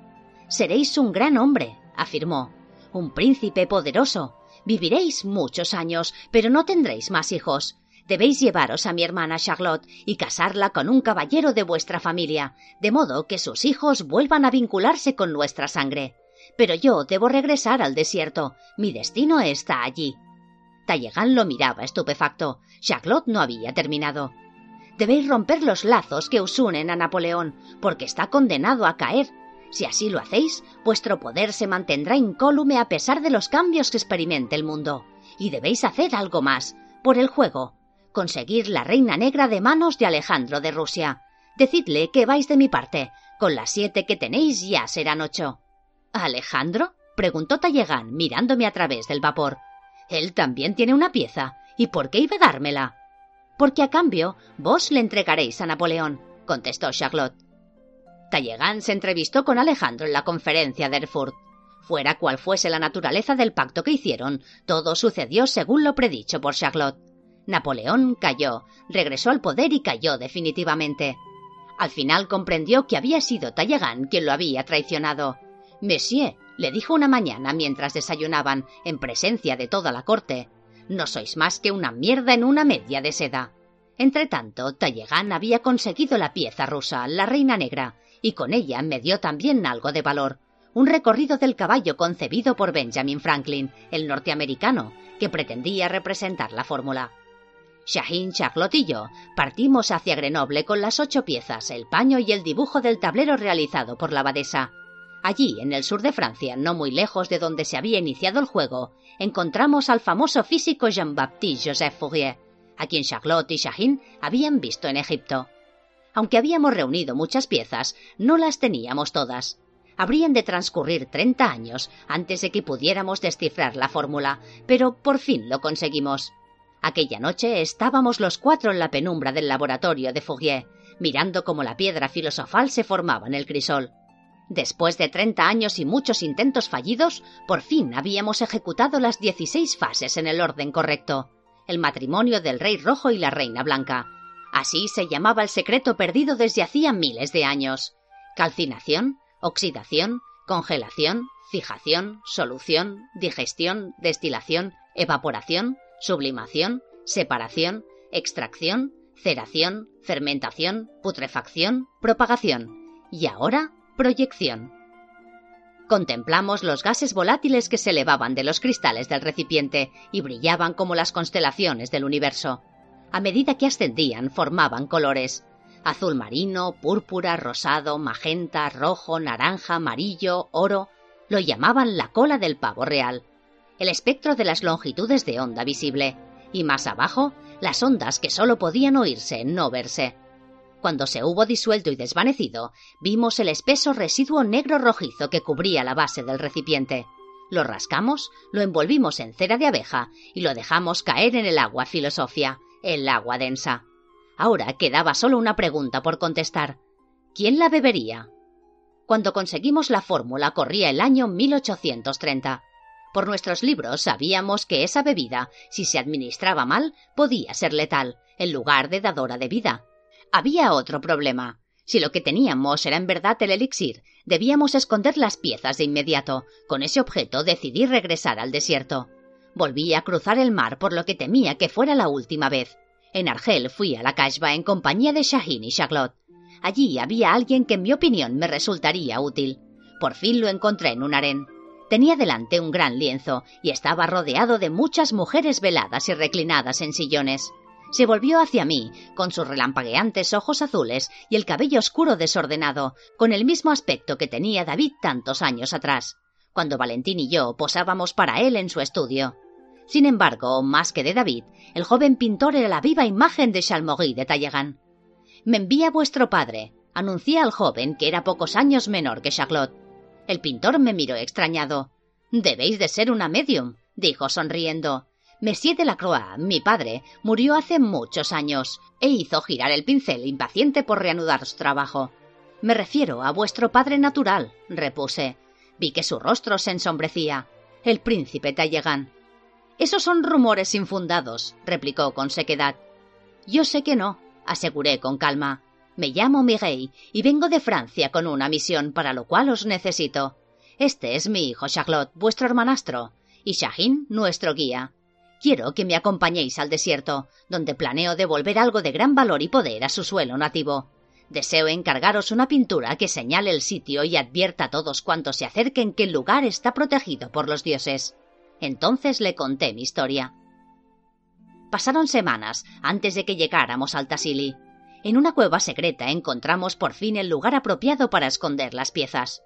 Seréis un gran hombre, afirmó. un príncipe poderoso. Viviréis muchos años, pero no tendréis más hijos. Debéis llevaros a mi hermana Charlotte y casarla con un caballero de vuestra familia, de modo que sus hijos vuelvan a vincularse con nuestra sangre. Pero yo debo regresar al desierto. Mi destino está allí. Talleyrand lo miraba estupefacto. Charlotte no había terminado. Debéis romper los lazos que os unen a Napoleón, porque está condenado a caer. Si así lo hacéis, vuestro poder se mantendrá incólume a pesar de los cambios que experimente el mundo. Y debéis hacer algo más, por el juego, conseguir la reina negra de manos de Alejandro de Rusia. Decidle que vais de mi parte. Con las siete que tenéis ya serán ocho. ¿Alejandro? preguntó Tallegan, mirándome a través del vapor. Él también tiene una pieza. ¿Y por qué iba a dármela? Porque a cambio vos le entregaréis a Napoleón, contestó Charlotte. Tallegan se entrevistó con Alejandro en la conferencia de Erfurt. Fuera cual fuese la naturaleza del pacto que hicieron, todo sucedió según lo predicho por Charlotte. Napoleón cayó, regresó al poder y cayó definitivamente. Al final comprendió que había sido Talleyrand quien lo había traicionado. Monsieur, le dijo una mañana mientras desayunaban, en presencia de toda la corte, no sois más que una mierda en una media de seda. Entretanto, Talleyrand había conseguido la pieza rusa, la reina negra, y con ella me dio también algo de valor. Un recorrido del caballo concebido por Benjamin Franklin, el norteamericano, que pretendía representar la fórmula. Shahin, Charlotte y yo partimos hacia Grenoble con las ocho piezas, el paño y el dibujo del tablero realizado por la abadesa. Allí, en el sur de Francia, no muy lejos de donde se había iniciado el juego, encontramos al famoso físico Jean-Baptiste Joseph Fourier, a quien Charlotte y Shahin habían visto en Egipto. Aunque habíamos reunido muchas piezas, no las teníamos todas. Habrían de transcurrir treinta años antes de que pudiéramos descifrar la fórmula, pero por fin lo conseguimos. Aquella noche estábamos los cuatro en la penumbra del laboratorio de Fourier, mirando cómo la piedra filosofal se formaba en el crisol. Después de treinta años y muchos intentos fallidos, por fin habíamos ejecutado las dieciséis fases en el orden correcto. El matrimonio del rey rojo y la reina blanca. Así se llamaba el secreto perdido desde hacía miles de años. Calcinación, oxidación, congelación, fijación, solución, digestión, destilación, evaporación, sublimación, separación, extracción, ceración, fermentación, putrefacción, propagación y ahora proyección. Contemplamos los gases volátiles que se elevaban de los cristales del recipiente y brillaban como las constelaciones del universo. A medida que ascendían formaban colores azul marino, púrpura, rosado, magenta, rojo, naranja, amarillo, oro. Lo llamaban la cola del pavo real el espectro de las longitudes de onda visible, y más abajo, las ondas que sólo podían oírse, no verse. Cuando se hubo disuelto y desvanecido, vimos el espeso residuo negro rojizo que cubría la base del recipiente. Lo rascamos, lo envolvimos en cera de abeja y lo dejamos caer en el agua filosofia, el agua densa. Ahora quedaba solo una pregunta por contestar. ¿Quién la bebería? Cuando conseguimos la fórmula corría el año 1830. Por nuestros libros sabíamos que esa bebida, si se administraba mal, podía ser letal, en lugar de dadora de vida. Había otro problema. Si lo que teníamos era en verdad el elixir, debíamos esconder las piezas de inmediato. Con ese objeto decidí regresar al desierto. Volví a cruzar el mar por lo que temía que fuera la última vez. En Argel fui a la Kashba en compañía de Shahin y Charlotte. Allí había alguien que en mi opinión me resultaría útil. Por fin lo encontré en un harén. Tenía delante un gran lienzo y estaba rodeado de muchas mujeres veladas y reclinadas en sillones. Se volvió hacia mí, con sus relampagueantes ojos azules y el cabello oscuro desordenado, con el mismo aspecto que tenía David tantos años atrás, cuando Valentín y yo posábamos para él en su estudio. Sin embargo, más que de David, el joven pintor era la viva imagen de Chalmory de Talleyrand. Me envía vuestro padre, anuncié al joven que era pocos años menor que Charlotte. El pintor me miró extrañado. Debéis de ser una medium, dijo sonriendo. Monsieur de la Croix, mi padre, murió hace muchos años e hizo girar el pincel impaciente por reanudar su trabajo. Me refiero a vuestro padre natural, repuse. Vi que su rostro se ensombrecía. El príncipe Talleyrand. Esos son rumores infundados, replicó con sequedad. Yo sé que no, aseguré con calma. Me llamo Miguel y vengo de Francia con una misión para lo cual os necesito. Este es mi hijo Charlotte, vuestro hermanastro, y Shahin, nuestro guía. Quiero que me acompañéis al desierto, donde planeo devolver algo de gran valor y poder a su suelo nativo. Deseo encargaros una pintura que señale el sitio y advierta a todos cuantos se acerquen que el lugar está protegido por los dioses. Entonces le conté mi historia. Pasaron semanas antes de que llegáramos al Tassili. En una cueva secreta encontramos por fin el lugar apropiado para esconder las piezas.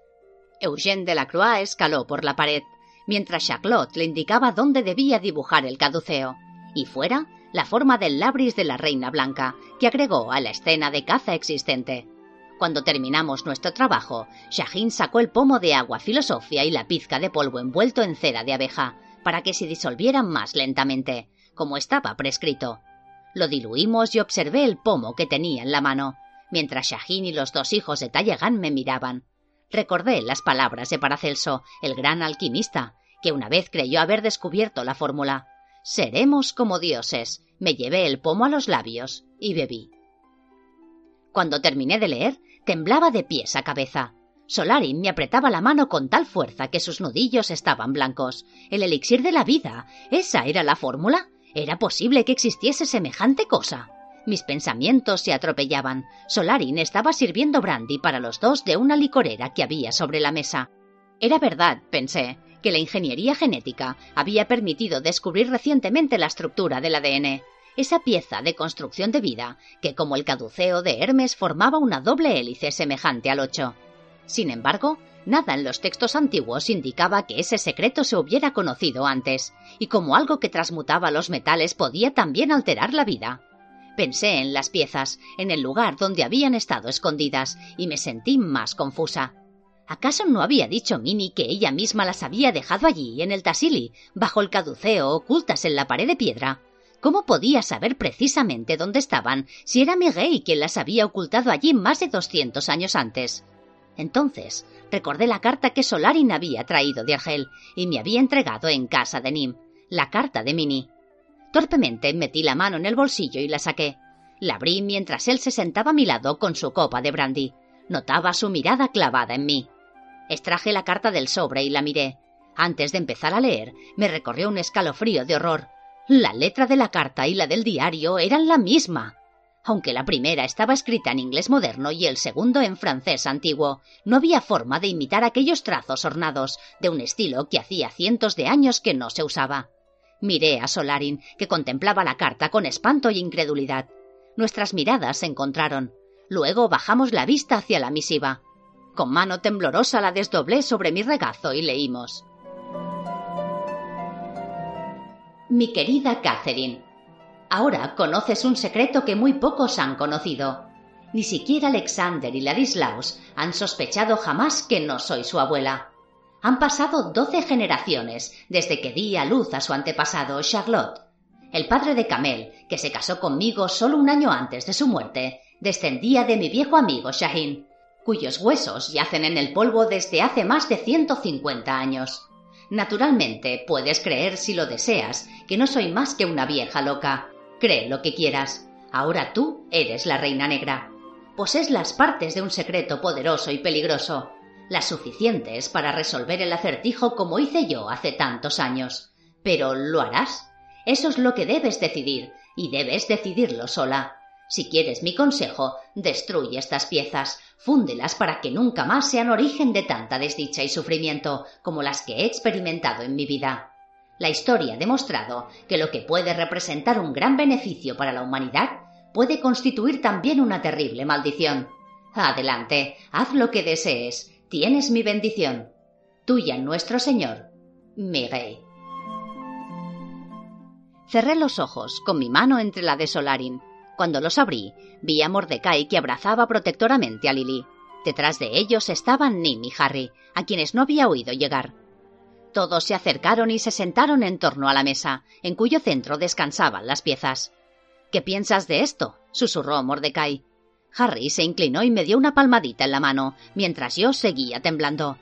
Eugène de la Croix escaló por la pared, mientras Charlotte le indicaba dónde debía dibujar el caduceo, y fuera la forma del labris de la reina blanca, que agregó a la escena de caza existente. Cuando terminamos nuestro trabajo, Shahin sacó el pomo de agua filosofia y la pizca de polvo envuelto en cera de abeja, para que se disolvieran más lentamente, como estaba prescrito. Lo diluimos y observé el pomo que tenía en la mano, mientras Shahin y los dos hijos de Tallegan me miraban. Recordé las palabras de Paracelso, el gran alquimista, que una vez creyó haber descubierto la fórmula. Seremos como dioses. Me llevé el pomo a los labios y bebí. Cuando terminé de leer, temblaba de pies a cabeza. Solarin me apretaba la mano con tal fuerza que sus nudillos estaban blancos. El elixir de la vida. ¿Esa era la fórmula? ¿Era posible que existiese semejante cosa? Mis pensamientos se atropellaban. Solarin estaba sirviendo brandy para los dos de una licorera que había sobre la mesa. Era verdad, pensé que la ingeniería genética había permitido descubrir recientemente la estructura del ADN, esa pieza de construcción de vida que, como el caduceo de Hermes, formaba una doble hélice semejante al ocho. Sin embargo, nada en los textos antiguos indicaba que ese secreto se hubiera conocido antes, y como algo que transmutaba los metales podía también alterar la vida. Pensé en las piezas, en el lugar donde habían estado escondidas, y me sentí más confusa. ¿Acaso no había dicho Mini que ella misma las había dejado allí, en el Tassili, bajo el caduceo, ocultas en la pared de piedra? ¿Cómo podía saber precisamente dónde estaban si era Miguel quien las había ocultado allí más de doscientos años antes? Entonces recordé la carta que Solarin había traído de Argel y me había entregado en casa de Nim, la carta de Mini. Torpemente metí la mano en el bolsillo y la saqué. La abrí mientras él se sentaba a mi lado con su copa de brandy. Notaba su mirada clavada en mí. Extraje la carta del sobre y la miré. Antes de empezar a leer, me recorrió un escalofrío de horror. La letra de la carta y la del diario eran la misma. Aunque la primera estaba escrita en inglés moderno y el segundo en francés antiguo, no había forma de imitar aquellos trazos ornados, de un estilo que hacía cientos de años que no se usaba. Miré a Solarin, que contemplaba la carta con espanto y incredulidad. Nuestras miradas se encontraron. Luego bajamos la vista hacia la misiva. Con mano temblorosa la desdoblé sobre mi regazo y leímos. Mi querida Catherine, ahora conoces un secreto que muy pocos han conocido. Ni siquiera Alexander y Ladislaus han sospechado jamás que no soy su abuela. Han pasado doce generaciones desde que di a luz a su antepasado Charlotte. El padre de Camel, que se casó conmigo solo un año antes de su muerte, descendía de mi viejo amigo Shahin, cuyos huesos yacen en el polvo desde hace más de 150 años. Naturalmente, puedes creer si lo deseas, que no soy más que una vieja loca. Cree lo que quieras. Ahora tú eres la reina negra. Posees las partes de un secreto poderoso y peligroso, las suficientes para resolver el acertijo como hice yo hace tantos años. Pero ¿lo harás? Eso es lo que debes decidir, y debes decidirlo sola. Si quieres mi consejo, destruye estas piezas, fúndelas para que nunca más sean origen de tanta desdicha y sufrimiento como las que he experimentado en mi vida. La historia ha demostrado que lo que puede representar un gran beneficio para la humanidad puede constituir también una terrible maldición. Adelante, haz lo que desees, tienes mi bendición. Tuya, nuestro Señor, Miguel. Cerré los ojos con mi mano entre la de Solarin cuando los abrí, vi a Mordecai que abrazaba protectoramente a Lily. Detrás de ellos estaban Nim y Harry, a quienes no había oído llegar. Todos se acercaron y se sentaron en torno a la mesa, en cuyo centro descansaban las piezas. ¿Qué piensas de esto? susurró Mordecai. Harry se inclinó y me dio una palmadita en la mano, mientras yo seguía temblando.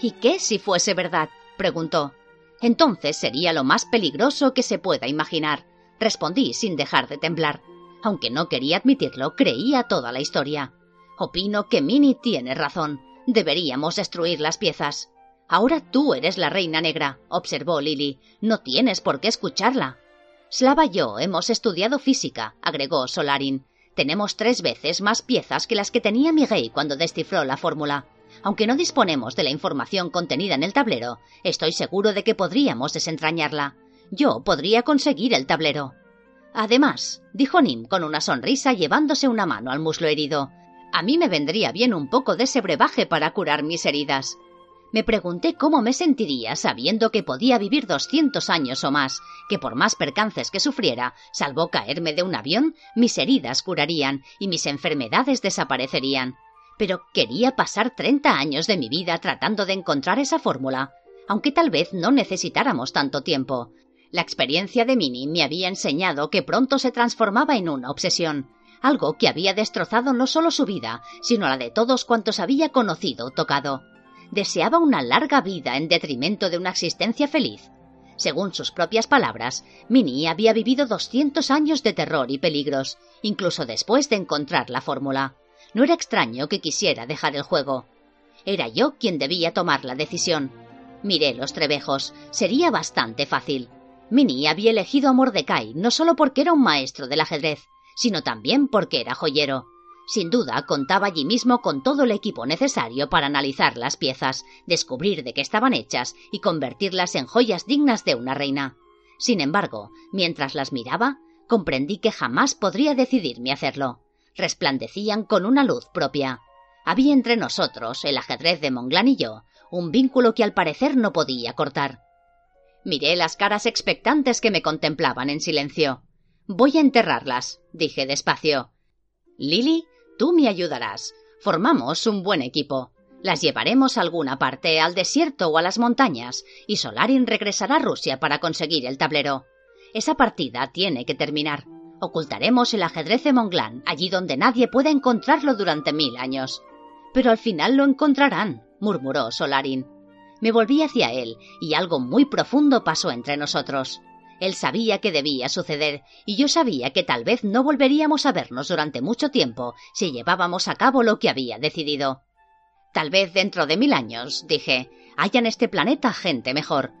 ¿Y qué si fuese verdad? preguntó. Entonces sería lo más peligroso que se pueda imaginar, respondí sin dejar de temblar. Aunque no quería admitirlo, creía toda la historia. Opino que Minnie tiene razón. Deberíamos destruir las piezas. Ahora tú eres la reina negra, observó Lily. No tienes por qué escucharla. Slava y yo hemos estudiado física, agregó Solarin. Tenemos tres veces más piezas que las que tenía Miguel cuando descifró la fórmula. Aunque no disponemos de la información contenida en el tablero, estoy seguro de que podríamos desentrañarla. Yo podría conseguir el tablero. Además, dijo Nim con una sonrisa llevándose una mano al muslo herido, a mí me vendría bien un poco de ese brebaje para curar mis heridas. Me pregunté cómo me sentiría sabiendo que podía vivir doscientos años o más, que por más percances que sufriera, salvo caerme de un avión, mis heridas curarían y mis enfermedades desaparecerían pero quería pasar treinta años de mi vida tratando de encontrar esa fórmula, aunque tal vez no necesitáramos tanto tiempo. La experiencia de Minnie me había enseñado que pronto se transformaba en una obsesión, algo que había destrozado no solo su vida, sino la de todos cuantos había conocido o tocado. Deseaba una larga vida en detrimento de una existencia feliz. Según sus propias palabras, Minnie había vivido doscientos años de terror y peligros, incluso después de encontrar la fórmula. No era extraño que quisiera dejar el juego. Era yo quien debía tomar la decisión. Miré los trebejos. Sería bastante fácil. Minnie había elegido a Mordecai no solo porque era un maestro del ajedrez, sino también porque era joyero. Sin duda contaba allí mismo con todo el equipo necesario para analizar las piezas, descubrir de qué estaban hechas y convertirlas en joyas dignas de una reina. Sin embargo, mientras las miraba, comprendí que jamás podría decidirme hacerlo resplandecían con una luz propia. Había entre nosotros, el ajedrez de Monglán y yo, un vínculo que al parecer no podía cortar. Miré las caras expectantes que me contemplaban en silencio. Voy a enterrarlas, dije despacio. Lily, tú me ayudarás. Formamos un buen equipo. Las llevaremos a alguna parte, al desierto o a las montañas, y Solarin regresará a Rusia para conseguir el tablero. Esa partida tiene que terminar. Ocultaremos el ajedrez de Monglán allí donde nadie pueda encontrarlo durante mil años. Pero al final lo encontrarán, murmuró Solarin. Me volví hacia él y algo muy profundo pasó entre nosotros. Él sabía que debía suceder y yo sabía que tal vez no volveríamos a vernos durante mucho tiempo si llevábamos a cabo lo que había decidido. Tal vez dentro de mil años, dije, haya en este planeta gente mejor,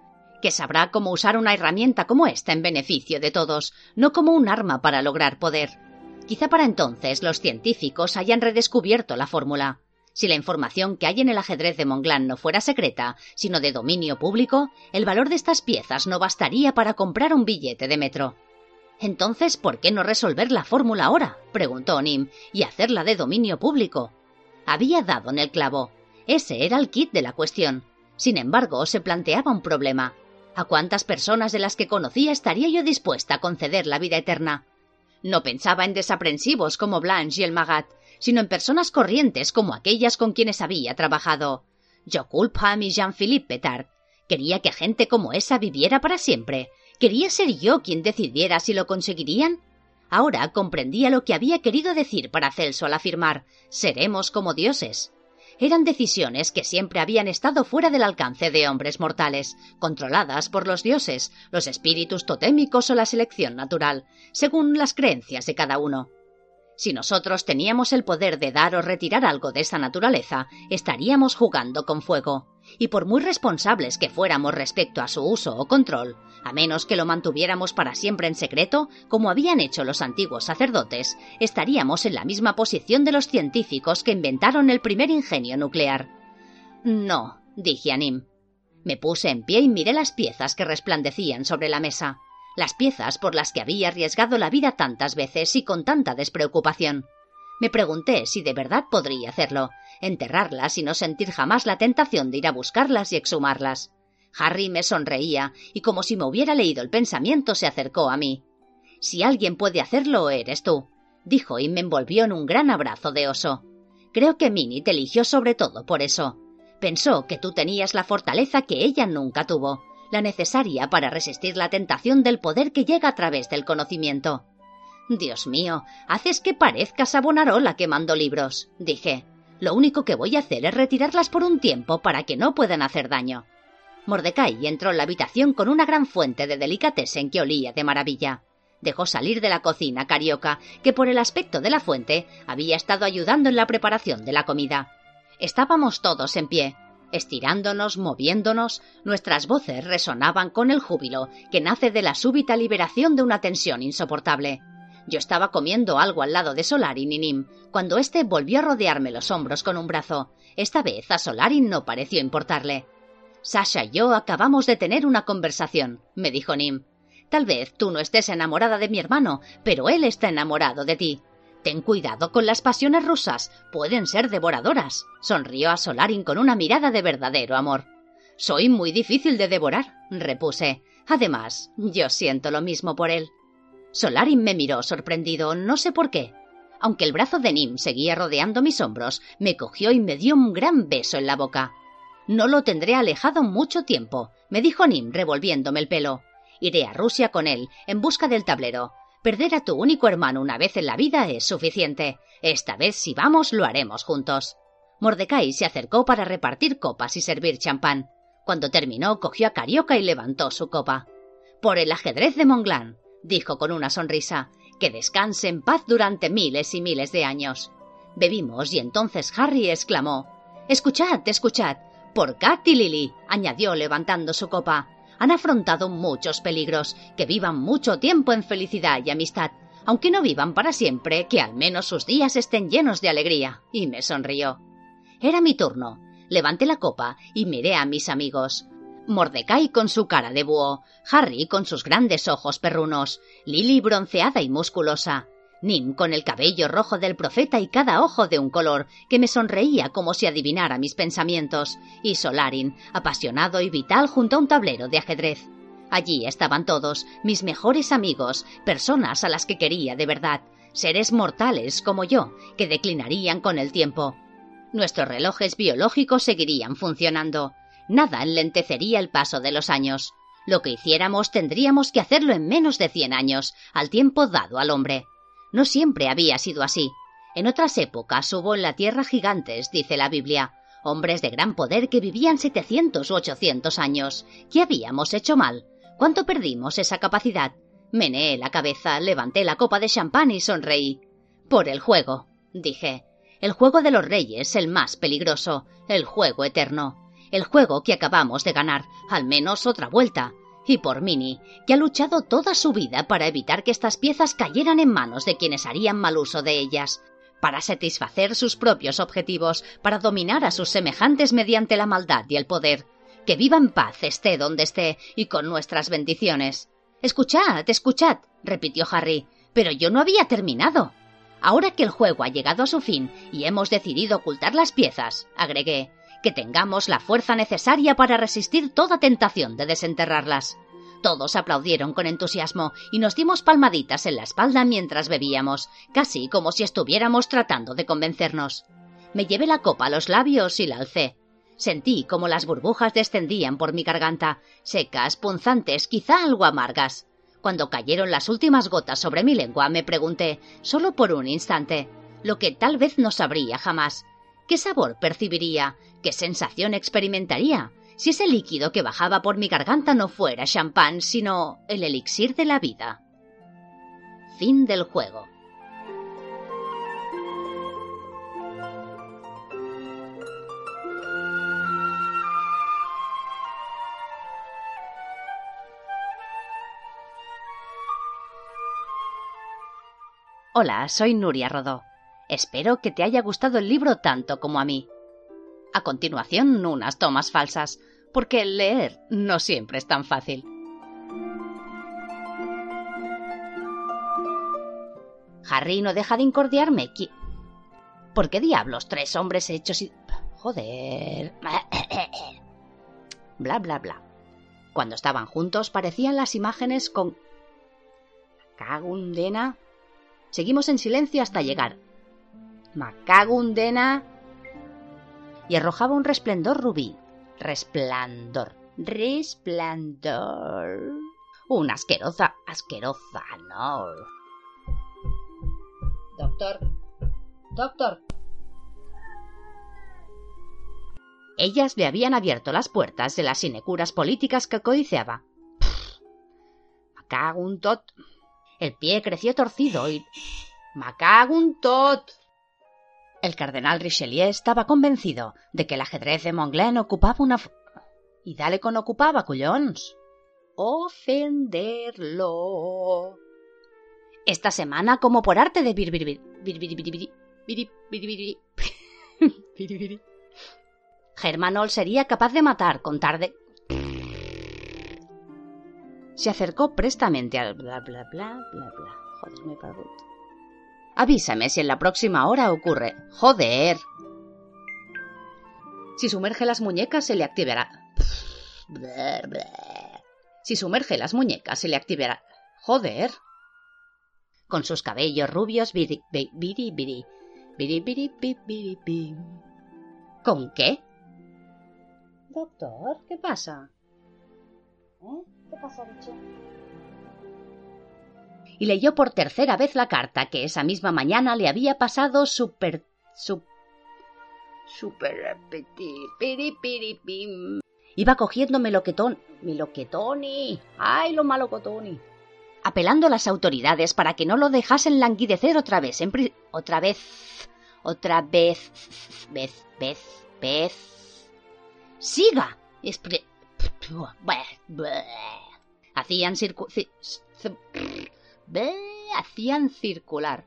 que sabrá cómo usar una herramienta como esta en beneficio de todos, no como un arma para lograr poder. Quizá para entonces los científicos hayan redescubierto la fórmula. Si la información que hay en el ajedrez de Monglán no fuera secreta, sino de dominio público, el valor de estas piezas no bastaría para comprar un billete de metro. Entonces, ¿por qué no resolver la fórmula ahora? preguntó Nim, y hacerla de dominio público. Había dado en el clavo. Ese era el kit de la cuestión. Sin embargo, se planteaba un problema. ¿A cuántas personas de las que conocía estaría yo dispuesta a conceder la vida eterna? No pensaba en desaprensivos como Blanche y el Magat, sino en personas corrientes como aquellas con quienes había trabajado. Jo Culpham y Jean-Philippe Petard. Quería que gente como esa viviera para siempre. Quería ser yo quien decidiera si lo conseguirían. Ahora comprendía lo que había querido decir para Celso al afirmar seremos como dioses eran decisiones que siempre habían estado fuera del alcance de hombres mortales, controladas por los dioses, los espíritus totémicos o la selección natural, según las creencias de cada uno. Si nosotros teníamos el poder de dar o retirar algo de esa naturaleza, estaríamos jugando con fuego. Y por muy responsables que fuéramos respecto a su uso o control, a menos que lo mantuviéramos para siempre en secreto, como habían hecho los antiguos sacerdotes, estaríamos en la misma posición de los científicos que inventaron el primer ingenio nuclear. No, dije a Nim. Me puse en pie y miré las piezas que resplandecían sobre la mesa las piezas por las que había arriesgado la vida tantas veces y con tanta despreocupación. Me pregunté si de verdad podría hacerlo, enterrarlas y no sentir jamás la tentación de ir a buscarlas y exhumarlas. Harry me sonreía y como si me hubiera leído el pensamiento se acercó a mí. Si alguien puede hacerlo, eres tú, dijo y me envolvió en un gran abrazo de oso. Creo que Minnie te eligió sobre todo por eso. Pensó que tú tenías la fortaleza que ella nunca tuvo, la necesaria para resistir la tentación del poder que llega a través del conocimiento. Dios mío, haces que parezca Savonarola quemando libros, dije. Lo único que voy a hacer es retirarlas por un tiempo para que no puedan hacer daño. Mordecai entró en la habitación con una gran fuente de delicatessen que olía de maravilla. Dejó salir de la cocina Carioca, que por el aspecto de la fuente había estado ayudando en la preparación de la comida. Estábamos todos en pie, Estirándonos, moviéndonos, nuestras voces resonaban con el júbilo que nace de la súbita liberación de una tensión insoportable. Yo estaba comiendo algo al lado de Solarin y Nim, cuando éste volvió a rodearme los hombros con un brazo. Esta vez a Solarin no pareció importarle. Sasha y yo acabamos de tener una conversación, me dijo Nim. Tal vez tú no estés enamorada de mi hermano, pero él está enamorado de ti. Ten cuidado con las pasiones rusas, pueden ser devoradoras. Sonrió a Solarin con una mirada de verdadero amor. Soy muy difícil de devorar, repuse. Además, yo siento lo mismo por él. Solarin me miró sorprendido, no sé por qué. Aunque el brazo de Nim seguía rodeando mis hombros, me cogió y me dio un gran beso en la boca. No lo tendré alejado mucho tiempo, me dijo Nim revolviéndome el pelo. Iré a Rusia con él, en busca del tablero. Perder a tu único hermano una vez en la vida es suficiente. Esta vez si vamos lo haremos juntos. Mordecai se acercó para repartir copas y servir champán. Cuando terminó, cogió a Carioca y levantó su copa. Por el ajedrez de Monglán, dijo con una sonrisa, que descanse en paz durante miles y miles de años. Bebimos y entonces Harry exclamó Escuchad, escuchad. Por Cat y Lily, añadió levantando su copa han afrontado muchos peligros, que vivan mucho tiempo en felicidad y amistad, aunque no vivan para siempre, que al menos sus días estén llenos de alegría. Y me sonrió. Era mi turno. Levanté la copa y miré a mis amigos. Mordecai con su cara de búho, Harry con sus grandes ojos perrunos, Lily bronceada y musculosa, Nim con el cabello rojo del profeta y cada ojo de un color que me sonreía como si adivinara mis pensamientos, y Solarin, apasionado y vital junto a un tablero de ajedrez. Allí estaban todos, mis mejores amigos, personas a las que quería de verdad, seres mortales como yo, que declinarían con el tiempo. Nuestros relojes biológicos seguirían funcionando. Nada enlentecería el paso de los años. Lo que hiciéramos tendríamos que hacerlo en menos de cien años, al tiempo dado al hombre. No siempre había sido así. En otras épocas hubo en la tierra gigantes, dice la Biblia, hombres de gran poder que vivían 700 u 800 años. ¿Qué habíamos hecho mal? ¿Cuánto perdimos esa capacidad? Meneé la cabeza, levanté la copa de champán y sonreí. Por el juego, dije. El juego de los reyes, el más peligroso, el juego eterno. El juego que acabamos de ganar, al menos otra vuelta y por Minnie, que ha luchado toda su vida para evitar que estas piezas cayeran en manos de quienes harían mal uso de ellas, para satisfacer sus propios objetivos, para dominar a sus semejantes mediante la maldad y el poder. Que viva en paz, esté donde esté, y con nuestras bendiciones. Escuchad, escuchad, repitió Harry, pero yo no había terminado. Ahora que el juego ha llegado a su fin y hemos decidido ocultar las piezas, agregué, que tengamos la fuerza necesaria para resistir toda tentación de desenterrarlas. Todos aplaudieron con entusiasmo y nos dimos palmaditas en la espalda mientras bebíamos, casi como si estuviéramos tratando de convencernos. Me llevé la copa a los labios y la alcé. Sentí como las burbujas descendían por mi garganta, secas, punzantes, quizá algo amargas. Cuando cayeron las últimas gotas sobre mi lengua, me pregunté, solo por un instante, lo que tal vez no sabría jamás. ¿Qué sabor percibiría? ¿Qué sensación experimentaría? Si ese líquido que bajaba por mi garganta no fuera champán, sino el elixir de la vida. Fin del juego. Hola, soy Nuria Rodó. Espero que te haya gustado el libro tanto como a mí. A continuación, unas tomas falsas, porque leer no siempre es tan fácil. Harry no deja de incordiarme. ¿Por qué diablos tres hombres hechos y... Joder. bla, bla, bla. Cuando estaban juntos parecían las imágenes con... Cagundena. Seguimos en silencio hasta llegar Macagundena. Y arrojaba un resplendor rubí. Resplandor. Resplandor. Una asquerosa, asquerosa, no. Doctor. Doctor. Ellas le habían abierto las puertas de las sinecuras políticas que codiciaba. Macaguntot. El pie creció torcido y. Macaguntot. El cardenal Richelieu estaba convencido de que el ajedrez de Montglen ocupaba una... Y dale con ocupaba, collons. Ofenderlo. Esta semana, como por arte de birbiribir... Germanol sería capaz de matar con tarde... Se acercó prestamente al bla bla bla bla bla. Joder, me parrut. Avísame si en la próxima hora ocurre. Joder. Si sumerge las muñecas se le activará. Si sumerge las muñecas se le activará. Joder. Con sus cabellos rubios biri biri biri biri. ¿Con qué? Doctor, ¿qué pasa? ¿Eh? ¿Qué pasa, bicho? Y leyó por tercera vez la carta que esa misma mañana le había pasado super... Su, super... Iba cogiendo meloquetón... Meloquetoni. ¡Ay, lo malo cotoni! Apelando a las autoridades para que no lo dejasen languidecer otra vez. Otra vez... Otra vez... Vez... Vez... Vez... ¡Siga! Espre... Hacían circu... Hacían circular.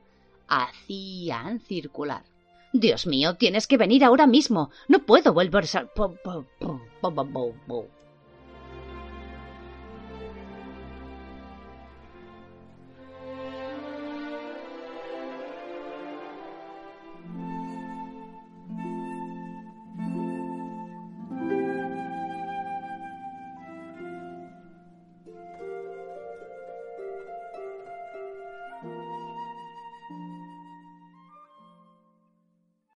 Hacían circular. Dios mío, tienes que venir ahora mismo. No puedo volver.